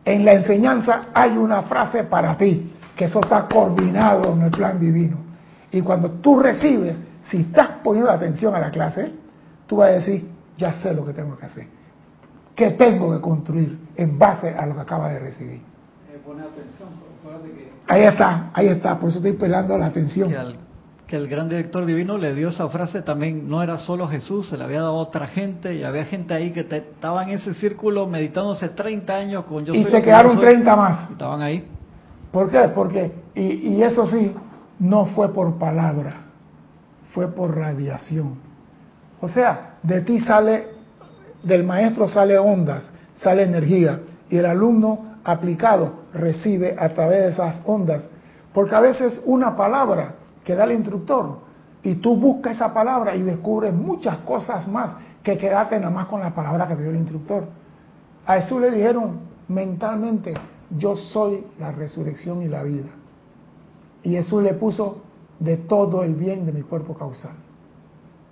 En la enseñanza hay una frase para ti, que eso está coordinado en el plan divino. Y cuando tú recibes, si estás poniendo atención a la clase, tú vas a decir, ya sé lo que tengo que hacer. ¿Qué tengo que construir en base a lo que acaba de recibir? Eh, ahí está, ahí está, por eso estoy pelando la atención. Que, el gran director divino le dio esa frase también, no era solo Jesús, se le había dado a otra gente y había gente ahí que estaba en ese círculo meditándose 30 años con yo. Y se quedaron 30 más. Estaban ahí. ¿Por qué? Porque, y, y eso sí, no fue por palabra, fue por radiación. O sea, de ti sale del maestro sale ondas, sale energía, y el alumno aplicado recibe a través de esas ondas, porque a veces una palabra que da el instructor, y tú buscas esa palabra y descubres muchas cosas más que quedarte nada más con la palabra que dio el instructor. A Jesús le dijeron mentalmente, yo soy la resurrección y la vida. Y Jesús le puso de todo el bien de mi cuerpo causal.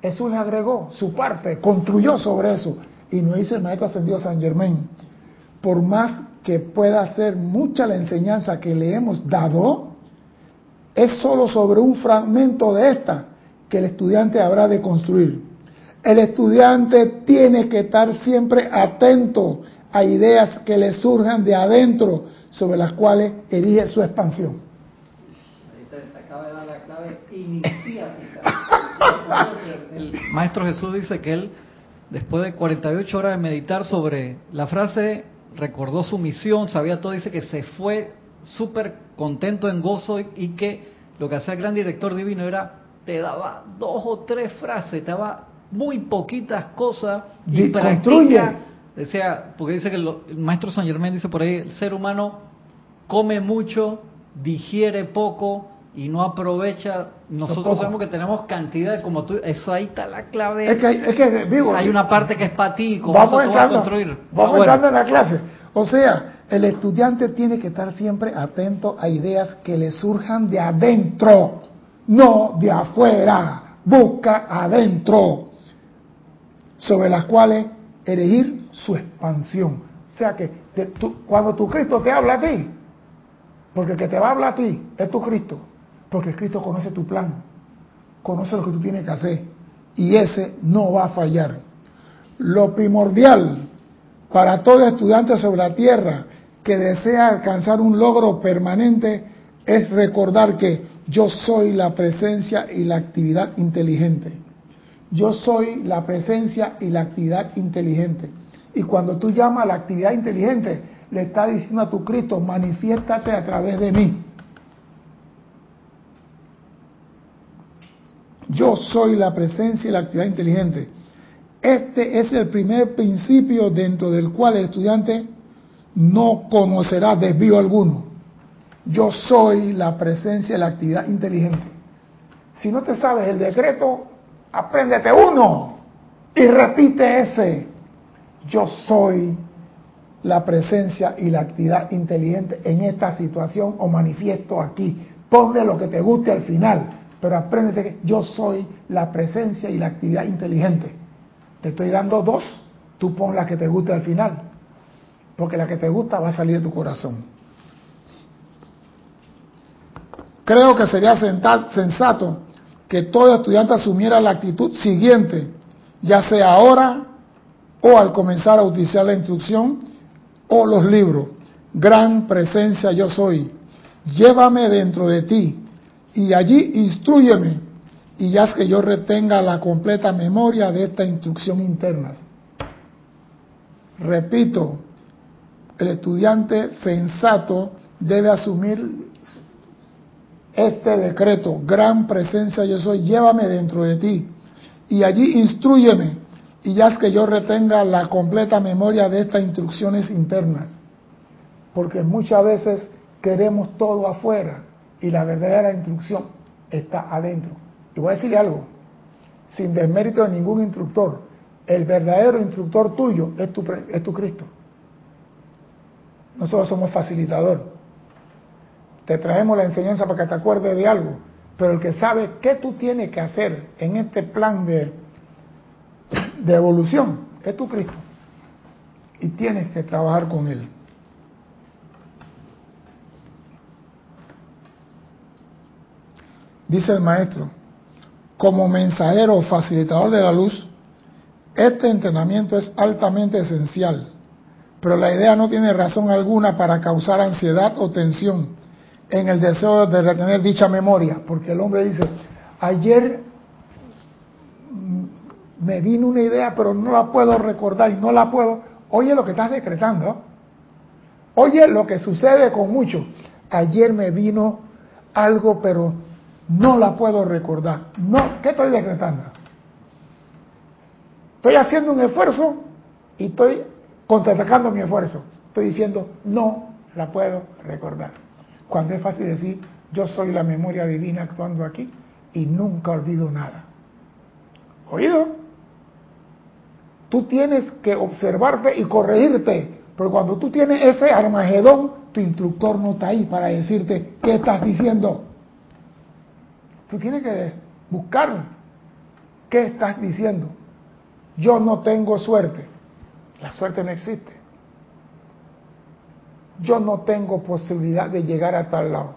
Jesús le agregó su parte, construyó sobre eso y nos dice el maestro ascendido San Germain, por más que pueda ser mucha la enseñanza que le hemos dado, es solo sobre un fragmento de esta que el estudiante habrá de construir. El estudiante tiene que estar siempre atento a ideas que le surjan de adentro sobre las cuales erige su expansión. El maestro Jesús dice que él después de 48 horas de meditar sobre la frase, recordó su misión, sabía todo, dice que se fue súper contento en gozo y, que lo que hacía el gran director divino era, te daba dos o tres frases, te daba muy poquitas cosas y practica, decía, porque dice que el maestro San Germán dice por ahí, el ser humano come mucho, digiere poco, y no aprovecha, nosotros sabemos que tenemos cantidad, como tú, eso ahí está la clave. Es que, es que hay una parte que es para ti, como vamos eso entrando, a construir. Vamos entrando en la clase. O sea, el estudiante tiene que estar siempre atento a ideas que le surjan de adentro, no de afuera. Busca adentro, sobre las cuales elegir su expansión. O sea que cuando tu Cristo te habla a ti, porque el que te va a hablar a ti es tu Cristo, porque Cristo conoce tu plan, conoce lo que tú tienes que hacer y ese no va a fallar. Lo primordial para todo estudiante sobre la tierra que desea alcanzar un logro permanente es recordar que yo soy la presencia y la actividad inteligente. yo soy la presencia y la actividad inteligente. Y cuando tú llamas a la actividad inteligente, le estás diciendo a tu Cristo, manifiéstate a través de mí. Yo soy la presencia y la actividad inteligente. Este es el primer principio dentro del cual el estudiante no conocerá desvío alguno. Yo soy la presencia y la actividad inteligente. Si no te sabes el decreto, apréndete uno y repite ese. Yo soy la presencia y la actividad inteligente en esta situación o manifiesto aquí. Ponle lo que te guste al final, pero apréndete que yo soy la presencia y la actividad inteligente. Te estoy dando dos, tú pon la que te guste al final, porque la que te gusta va a salir de tu corazón. Creo que sería sensato que todo estudiante asumiera la actitud siguiente, ya sea ahora o al comenzar a utilizar la instrucción o los libros. Gran presencia yo soy. Llévame dentro de ti y allí instruyeme y haz que yo retenga la completa memoria de esta instrucción interna. Repito, el estudiante sensato debe asumir este decreto, gran presencia yo soy, llévame dentro de ti y allí instruyeme y haz que yo retenga la completa memoria de estas instrucciones internas. Porque muchas veces queremos todo afuera y la verdadera instrucción está adentro. Y voy a decirle algo, sin desmérito de ningún instructor, el verdadero instructor tuyo es tu, es tu Cristo. Nosotros somos facilitador te traemos la enseñanza para que te acuerdes de algo, pero el que sabe qué tú tienes que hacer en este plan de, de evolución es tu Cristo. Y tienes que trabajar con Él. Dice el maestro, como mensajero o facilitador de la luz, este entrenamiento es altamente esencial, pero la idea no tiene razón alguna para causar ansiedad o tensión en el deseo de retener dicha memoria, porque el hombre dice, ayer me vino una idea, pero no la puedo recordar y no la puedo. Oye lo que estás decretando. Oye lo que sucede con muchos. Ayer me vino algo, pero no la puedo recordar. No, ¿qué estoy decretando? Estoy haciendo un esfuerzo y estoy contraatacando mi esfuerzo. Estoy diciendo, no la puedo recordar. Cuando es fácil decir, yo soy la memoria divina actuando aquí y nunca olvido nada. ¿Oído? Tú tienes que observarte y corregirte, pero cuando tú tienes ese armagedón, tu instructor no está ahí para decirte qué estás diciendo. Tú tienes que buscar qué estás diciendo. Yo no tengo suerte. La suerte no existe yo no tengo posibilidad de llegar a tal lado.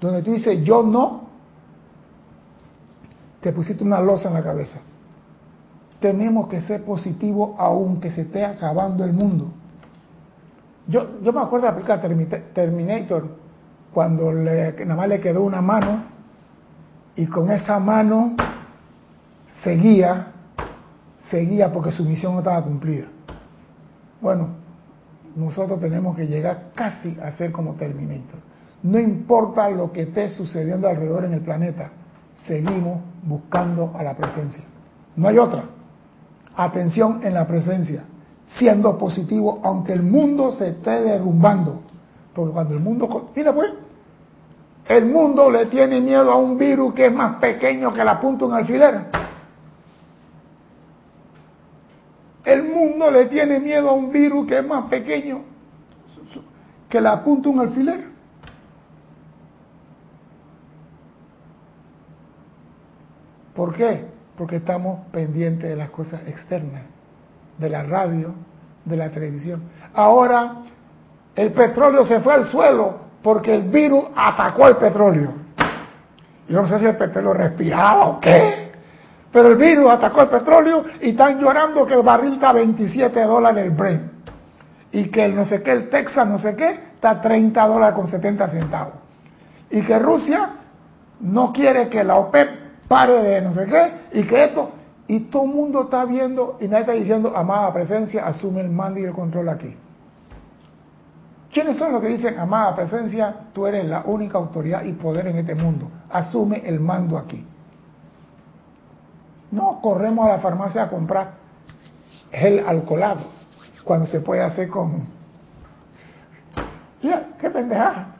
Donde tú dices yo no, te pusiste una losa en la cabeza. Tenemos que ser positivos aunque se esté acabando el mundo. Yo, yo me acuerdo de aplicar Terminator cuando le, nada más le quedó una mano y con esa mano seguía, seguía porque su misión no estaba cumplida. Bueno, nosotros tenemos que llegar casi a ser como Terminator. No importa lo que esté sucediendo alrededor en el planeta, seguimos buscando a la presencia. No hay otra. Atención en la presencia, siendo positivo aunque el mundo se esté derrumbando. Porque cuando el mundo... Mira pues, el mundo le tiene miedo a un virus que es más pequeño que la punta de un alfiler. El mundo le tiene miedo a un virus que es más pequeño que la apunta un alfiler. ¿Por qué? Porque estamos pendientes de las cosas externas, de la radio, de la televisión. Ahora el petróleo se fue al suelo porque el virus atacó el petróleo. Yo no sé si el petróleo respiraba o qué. Pero el virus atacó el petróleo y están llorando que el barril está a 27 dólares el Brent. Y que el no sé qué, el Texas no sé qué, está a 30 dólares con 70 centavos. Y que Rusia no quiere que la OPEP pare de no sé qué y que esto. Y todo el mundo está viendo y nadie está diciendo, amada presencia, asume el mando y el control aquí. ¿Quiénes son los que dicen, amada presencia, tú eres la única autoridad y poder en este mundo? Asume el mando aquí. No corremos a la farmacia a comprar gel alcoholado cuando se puede hacer con... Ya, qué pendejada.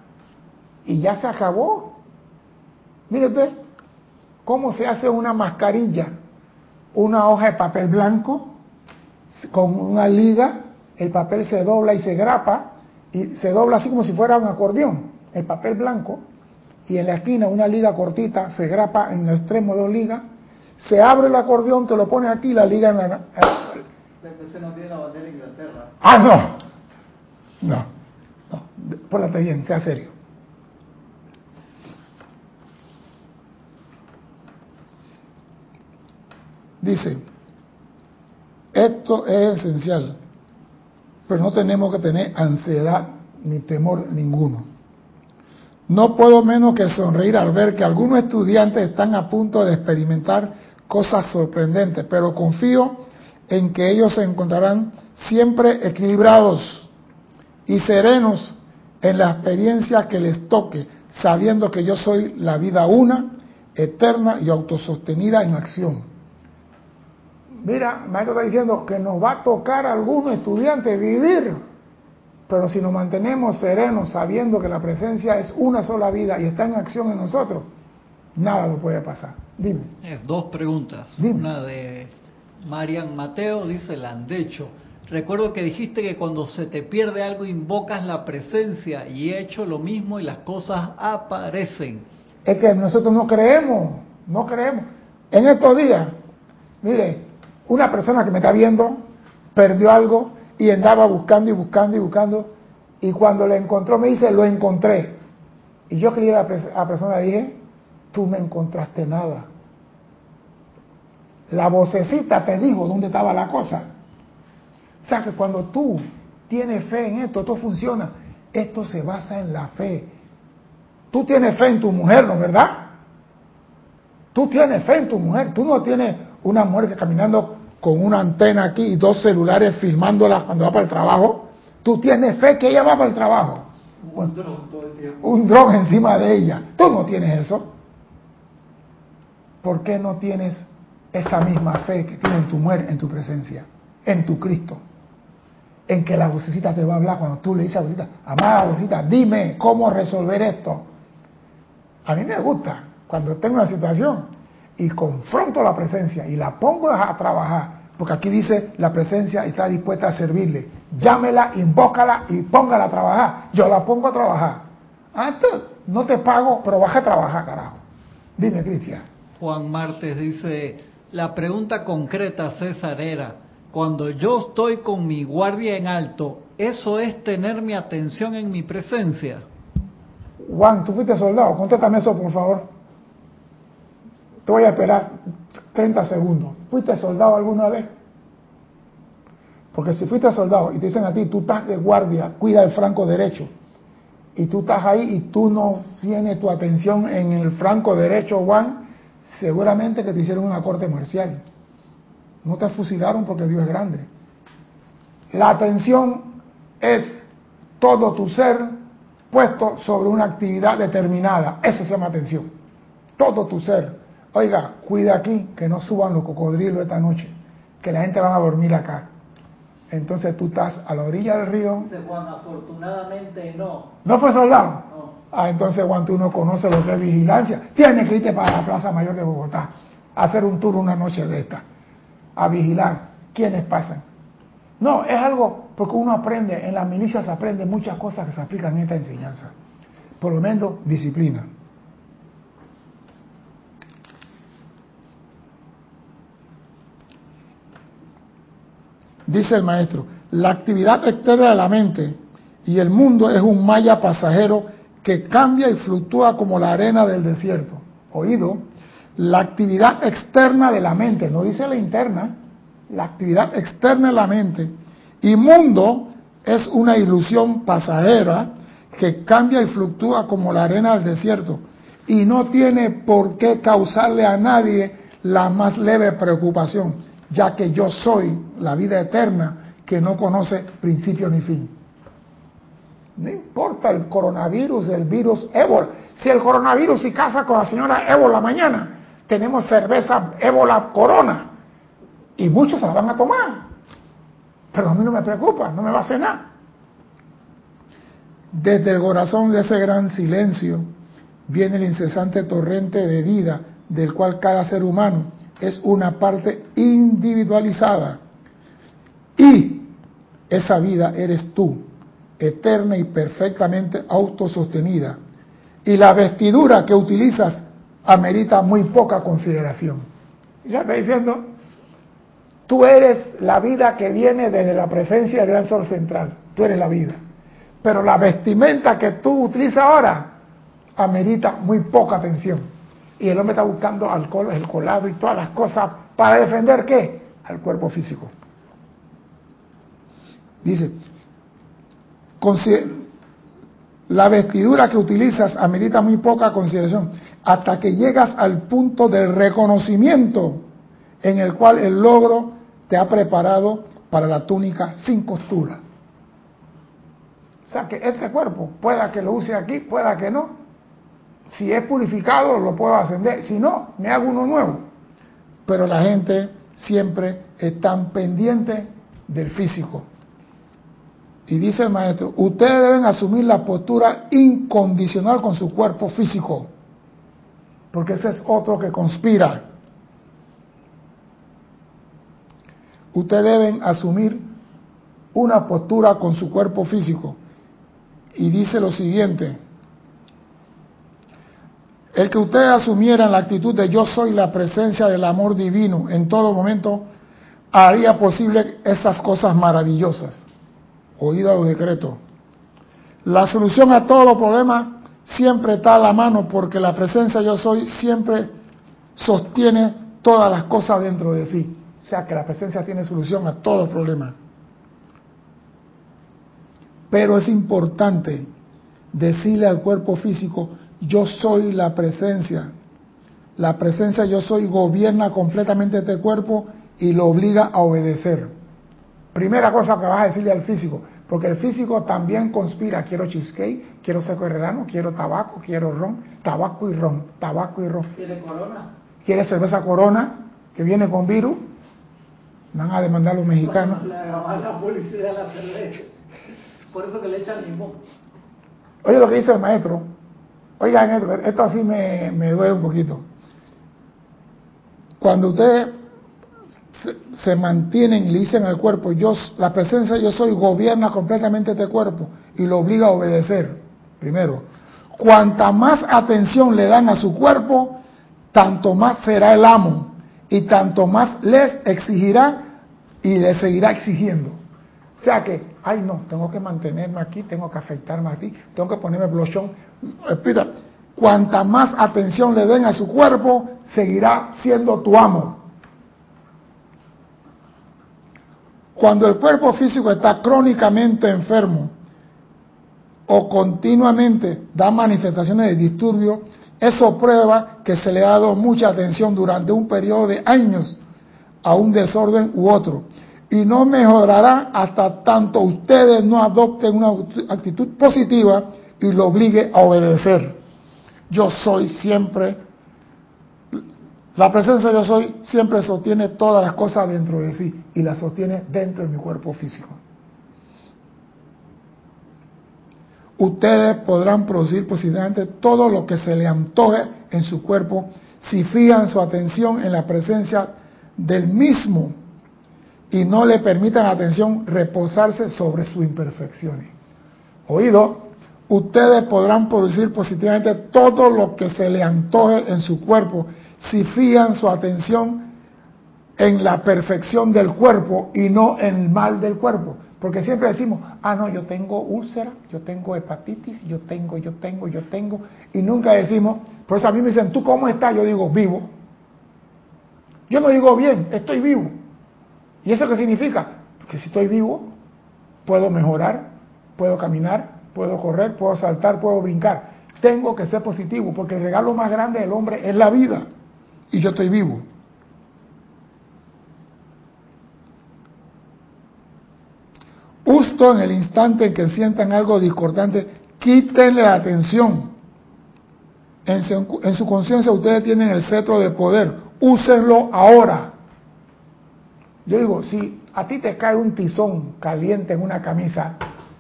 Y ya se acabó. Mire usted, ¿cómo se hace una mascarilla? Una hoja de papel blanco con una liga, el papel se dobla y se grapa, y se dobla así como si fuera un acordeón, el papel blanco, y en la esquina una liga cortita se grapa en el extremo de dos ligas, se abre el acordeón, te lo pones aquí la liga en la... Ese no tiene la bandera de Inglaterra. Ah, no. No. no. Pórtate bien, sea serio. Dice, esto es esencial, pero no tenemos que tener ansiedad ni temor ninguno. No puedo menos que sonreír al ver que algunos estudiantes están a punto de experimentar cosas sorprendentes, pero confío en que ellos se encontrarán siempre equilibrados y serenos en la experiencia que les toque, sabiendo que yo soy la vida una, eterna y autosostenida en acción. Mira, maestro está diciendo que nos va a tocar a algunos estudiantes vivir, pero si nos mantenemos serenos sabiendo que la presencia es una sola vida y está en acción en nosotros, nada lo puede pasar. Dime. dos preguntas. Una de Marian Mateo, dice Landecho. Recuerdo que dijiste que cuando se te pierde algo invocas la presencia y he hecho lo mismo y las cosas aparecen. Es que nosotros no creemos, no creemos. En estos días, mire, una persona que me está viendo perdió algo y andaba buscando y buscando y buscando y cuando lo encontró me dice, lo encontré. Y yo que a la persona dije, tú no encontraste nada. La vocecita te dijo dónde estaba la cosa. O sea que cuando tú tienes fe en esto, esto funciona. Esto se basa en la fe. Tú tienes fe en tu mujer, ¿no verdad? Tú tienes fe en tu mujer. Tú no tienes una mujer que caminando con una antena aquí y dos celulares filmándola cuando va para el trabajo. Tú tienes fe que ella va para el trabajo. Un dron todo el tiempo. Un dron encima de ella. Tú no tienes eso. ¿Por qué no tienes esa misma fe que tiene en tu muerte, en tu presencia, en tu Cristo, en que la vocecita te va a hablar cuando tú le dices a la vocecita, amada vocecita, dime cómo resolver esto. A mí me gusta cuando tengo una situación y confronto la presencia y la pongo a trabajar, porque aquí dice la presencia está dispuesta a servirle. Llámela, invócala y póngala a trabajar. Yo la pongo a trabajar. Antes no te pago, pero baja a trabajar, carajo. Dime, Cristian. Juan Martes dice, la pregunta concreta, César, era, cuando yo estoy con mi guardia en alto, ¿eso es tener mi atención en mi presencia? Juan, tú fuiste soldado, contéstame eso, por favor. Te voy a esperar 30 segundos. ¿Fuiste soldado alguna vez? Porque si fuiste soldado y te dicen a ti, tú estás de guardia, cuida el franco derecho, y tú estás ahí y tú no tienes tu atención en el franco derecho, Juan, seguramente que te hicieron una corte marcial. No te fusilaron porque Dios es grande. La atención es todo tu ser puesto sobre una actividad determinada. Eso se llama atención. Todo tu ser. Oiga, cuida aquí que no suban los cocodrilos esta noche, que la gente va a dormir acá. Entonces tú estás a la orilla del río. Juan, afortunadamente no. ¿No fue soldado? Ah, entonces Juan, tú no conoces lo que es vigilancia. Tienes que irte para la Plaza Mayor de Bogotá a hacer un tour una noche de esta, a vigilar quiénes pasan. No, es algo, porque uno aprende, en la milicia se aprende muchas cosas que se aplican en esta enseñanza. Por lo menos disciplina. Dice el maestro, la actividad externa de la mente y el mundo es un maya pasajero que cambia y fluctúa como la arena del desierto. Oído, la actividad externa de la mente, no dice la interna, la actividad externa de la mente. Y mundo es una ilusión pasajera que cambia y fluctúa como la arena del desierto y no tiene por qué causarle a nadie la más leve preocupación, ya que yo soy la vida eterna que no conoce principio ni fin. No importa el coronavirus, el virus ébola. Si el coronavirus y casa con la señora ébola mañana, tenemos cerveza ébola corona y muchos se la van a tomar. Pero a mí no me preocupa, no me va a hacer nada. Desde el corazón de ese gran silencio viene el incesante torrente de vida del cual cada ser humano es una parte individualizada. Y esa vida eres tú, eterna y perfectamente autosostenida. Y la vestidura que utilizas amerita muy poca consideración. Ya está diciendo, tú eres la vida que viene desde la presencia del gran sol central, tú eres la vida. Pero la vestimenta que tú utilizas ahora amerita muy poca atención. Y el hombre está buscando alcohol, el colado y todas las cosas para defender qué? Al cuerpo físico. Dice, la vestidura que utilizas amerita muy poca consideración hasta que llegas al punto del reconocimiento en el cual el logro te ha preparado para la túnica sin costura. O sea que este cuerpo, pueda que lo use aquí, pueda que no. Si es purificado, lo puedo ascender. Si no, me hago uno nuevo. Pero la gente siempre está pendiente del físico. Y dice el maestro, ustedes deben asumir la postura incondicional con su cuerpo físico, porque ese es otro que conspira. Ustedes deben asumir una postura con su cuerpo físico. Y dice lo siguiente, el que ustedes asumieran la actitud de yo soy la presencia del amor divino en todo momento, haría posible estas cosas maravillosas oído a los decretos. La solución a todos los problemas siempre está a la mano porque la presencia yo soy siempre sostiene todas las cosas dentro de sí. O sea que la presencia tiene solución a todos los problemas. Pero es importante decirle al cuerpo físico, yo soy la presencia. La presencia yo soy gobierna completamente este cuerpo y lo obliga a obedecer. Primera cosa que vas a decirle al físico, porque el físico también conspira, quiero cheesecake, quiero seco herrerano, quiero tabaco, quiero ron, tabaco y ron, tabaco y ron. ¿Quiere corona? ¿Quiere cerveza corona que viene con virus? Van a demandar a los mexicanos. La, publicidad la cerveza. Por eso que le echan limón. Oye lo que dice el maestro. Oigan, esto, esto así me, me duele un poquito. Cuando usted se, mantienen y le dicen al cuerpo, yo, la presencia yo soy gobierna completamente este cuerpo y lo obliga a obedecer. Primero, cuanta más atención le dan a su cuerpo, tanto más será el amo y tanto más les exigirá y le seguirá exigiendo. O sea que, ay no, tengo que mantenerme aquí, tengo que afectarme aquí, tengo que ponerme blochón. Cuanta más atención le den a su cuerpo, seguirá siendo tu amo. Cuando el cuerpo físico está crónicamente enfermo o continuamente da manifestaciones de disturbio, eso prueba que se le ha dado mucha atención durante un periodo de años a un desorden u otro. Y no mejorará hasta tanto ustedes no adopten una actitud positiva y lo obligue a obedecer. Yo soy siempre la presencia yo soy siempre sostiene todas las cosas dentro de sí y las sostiene dentro de mi cuerpo físico. Ustedes podrán producir positivamente todo lo que se le antoje en su cuerpo si fijan su atención en la presencia del mismo y no le permitan atención reposarse sobre sus imperfecciones. Oído, ustedes podrán producir positivamente todo lo que se le antoje en su cuerpo si fijan su atención en la perfección del cuerpo y no en el mal del cuerpo. Porque siempre decimos, ah, no, yo tengo úlcera, yo tengo hepatitis, yo tengo, yo tengo, yo tengo, y nunca decimos, por eso a mí me dicen, ¿tú cómo estás? Yo digo, vivo. Yo no digo bien, estoy vivo. ¿Y eso qué significa? Que si estoy vivo, puedo mejorar, puedo caminar, puedo correr, puedo saltar, puedo brincar. Tengo que ser positivo porque el regalo más grande del hombre es la vida y yo estoy vivo. Justo en el instante en que sientan algo discordante, quítenle la atención. En su, conciencia ustedes tienen el cetro de poder. Úsenlo ahora. Yo digo, si a ti te cae un tizón caliente en una camisa,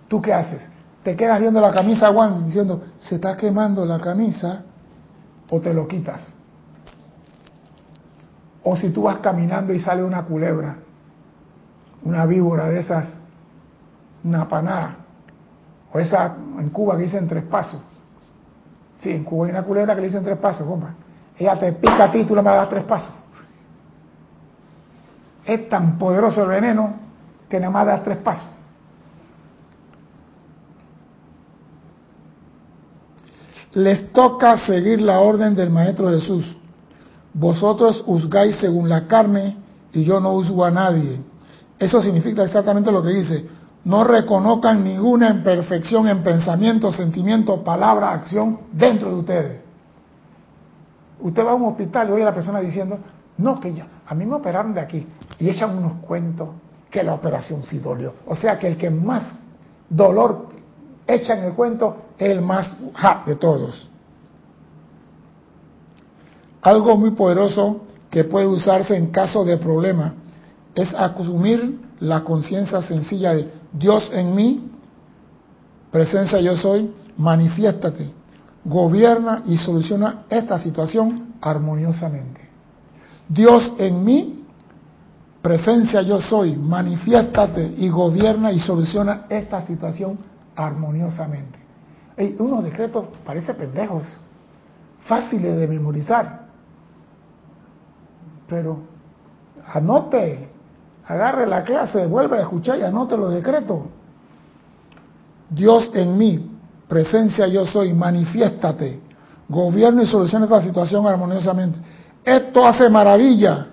¿tú qué haces? Te quedas viendo la camisa, Juan, diciendo, se está quemando la camisa, o te lo quitas. O si tú vas caminando y sale una culebra, una víbora de esas, una panada, o esa en Cuba que dicen tres pasos. Sí, en Cuba hay una culebra que le dicen tres pasos, compa. Ella te pica a ti y tú le vas a dar tres pasos. Es tan poderoso el veneno que nada más da tres pasos. Les toca seguir la orden del Maestro Jesús. Vosotros juzgáis según la carne y yo no juzgo a nadie. Eso significa exactamente lo que dice. No reconozcan ninguna imperfección en pensamiento, sentimiento, palabra, acción dentro de ustedes. Usted va a un hospital y oye a la persona diciendo, no, que ya, a mí me operaron de aquí. Y echan unos cuentos que la operación sí dolió. O sea que el que más dolor echa en el cuento el más ja de todos. Algo muy poderoso que puede usarse en caso de problema es asumir la conciencia sencilla de Dios en mí, presencia yo soy, manifiéstate, gobierna y soluciona esta situación armoniosamente. Dios en mí, presencia yo soy, manifiéstate y gobierna y soluciona esta situación armoniosamente. Hay unos decretos parece pendejos, fáciles de memorizar, pero anote, agarre la clase, vuelve a escuchar y anote los decretos. Dios en mí, presencia yo soy, manifiéstate, gobierno y soluciona esta situación armoniosamente. Esto hace maravilla.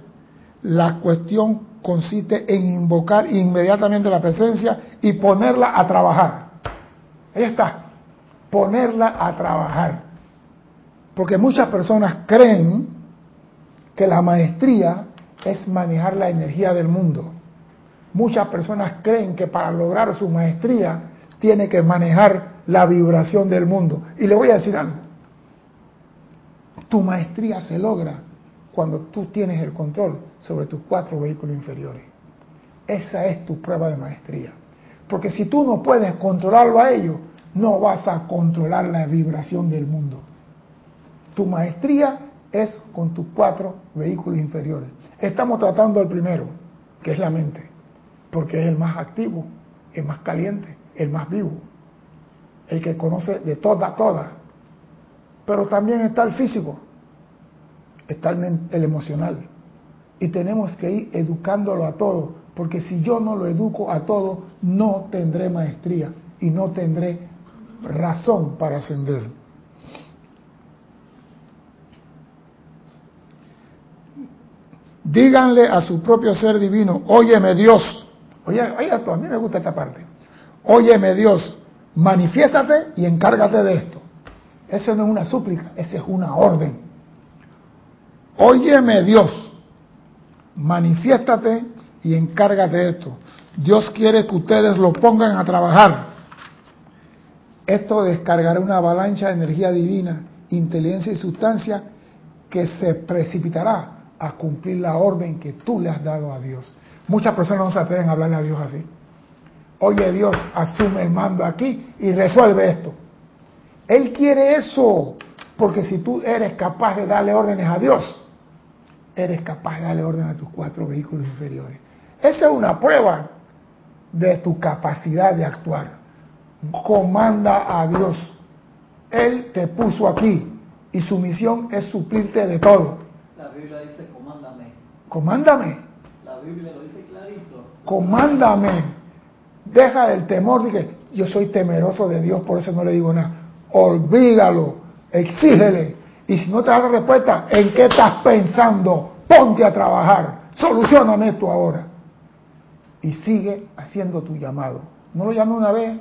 La cuestión consiste en invocar inmediatamente la presencia y ponerla a trabajar. Ahí está, ponerla a trabajar. Porque muchas personas creen que la maestría es manejar la energía del mundo. Muchas personas creen que para lograr su maestría tiene que manejar la vibración del mundo. Y le voy a decir algo. Tu maestría se logra cuando tú tienes el control sobre tus cuatro vehículos inferiores. Esa es tu prueba de maestría. Porque si tú no puedes controlarlo a ellos, no vas a controlar la vibración del mundo. Tu maestría es con tus cuatro vehículos inferiores. Estamos tratando el primero, que es la mente, porque es el más activo, el más caliente, el más vivo, el que conoce de toda, toda. Pero también está el físico, está el, emocional. Y tenemos que ir educándolo a todo, porque si yo no lo educo a todo, no tendré maestría y no tendré razón para ascender. Díganle a su propio ser divino, óyeme Dios. Oye, oye, a mí me gusta esta parte. Óyeme Dios, manifiéstate y encárgate de esto. Eso no es una súplica, esa es una orden. Óyeme Dios, manifiéstate y encárgate de esto. Dios quiere que ustedes lo pongan a trabajar. Esto descargará una avalancha de energía divina, inteligencia y sustancia que se precipitará a cumplir la orden que tú le has dado a Dios. Muchas personas no se atreven a hablarle a Dios así. Oye Dios, asume el mando aquí y resuelve esto. Él quiere eso, porque si tú eres capaz de darle órdenes a Dios, eres capaz de darle orden a tus cuatro vehículos inferiores. Esa es una prueba de tu capacidad de actuar. Comanda a Dios. Él te puso aquí y su misión es suplirte de todo. La Biblia dice, comándame. Comándame. La Biblia lo dice clarito. Comándame. Deja del temor de que yo soy temeroso de Dios, por eso no le digo nada. Olvídalo, exígele, y si no te da la respuesta, ¿en qué estás pensando? Ponte a trabajar. Solucioname esto ahora y sigue haciendo tu llamado. No lo llame una vez,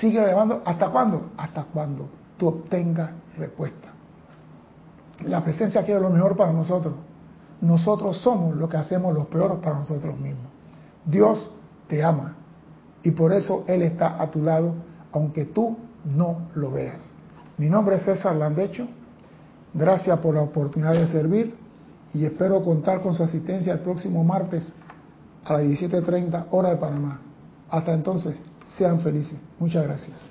sigue llamando. ¿Hasta cuándo? Hasta cuando tú obtengas respuesta. La presencia quiere lo mejor para nosotros. Nosotros somos lo que hacemos los peores para nosotros mismos. Dios te ama y por eso Él está a tu lado, aunque tú no lo veas. Mi nombre es César Landecho. Gracias por la oportunidad de servir y espero contar con su asistencia el próximo martes a las 17.30 hora de Panamá. Hasta entonces, sean felices. Muchas gracias.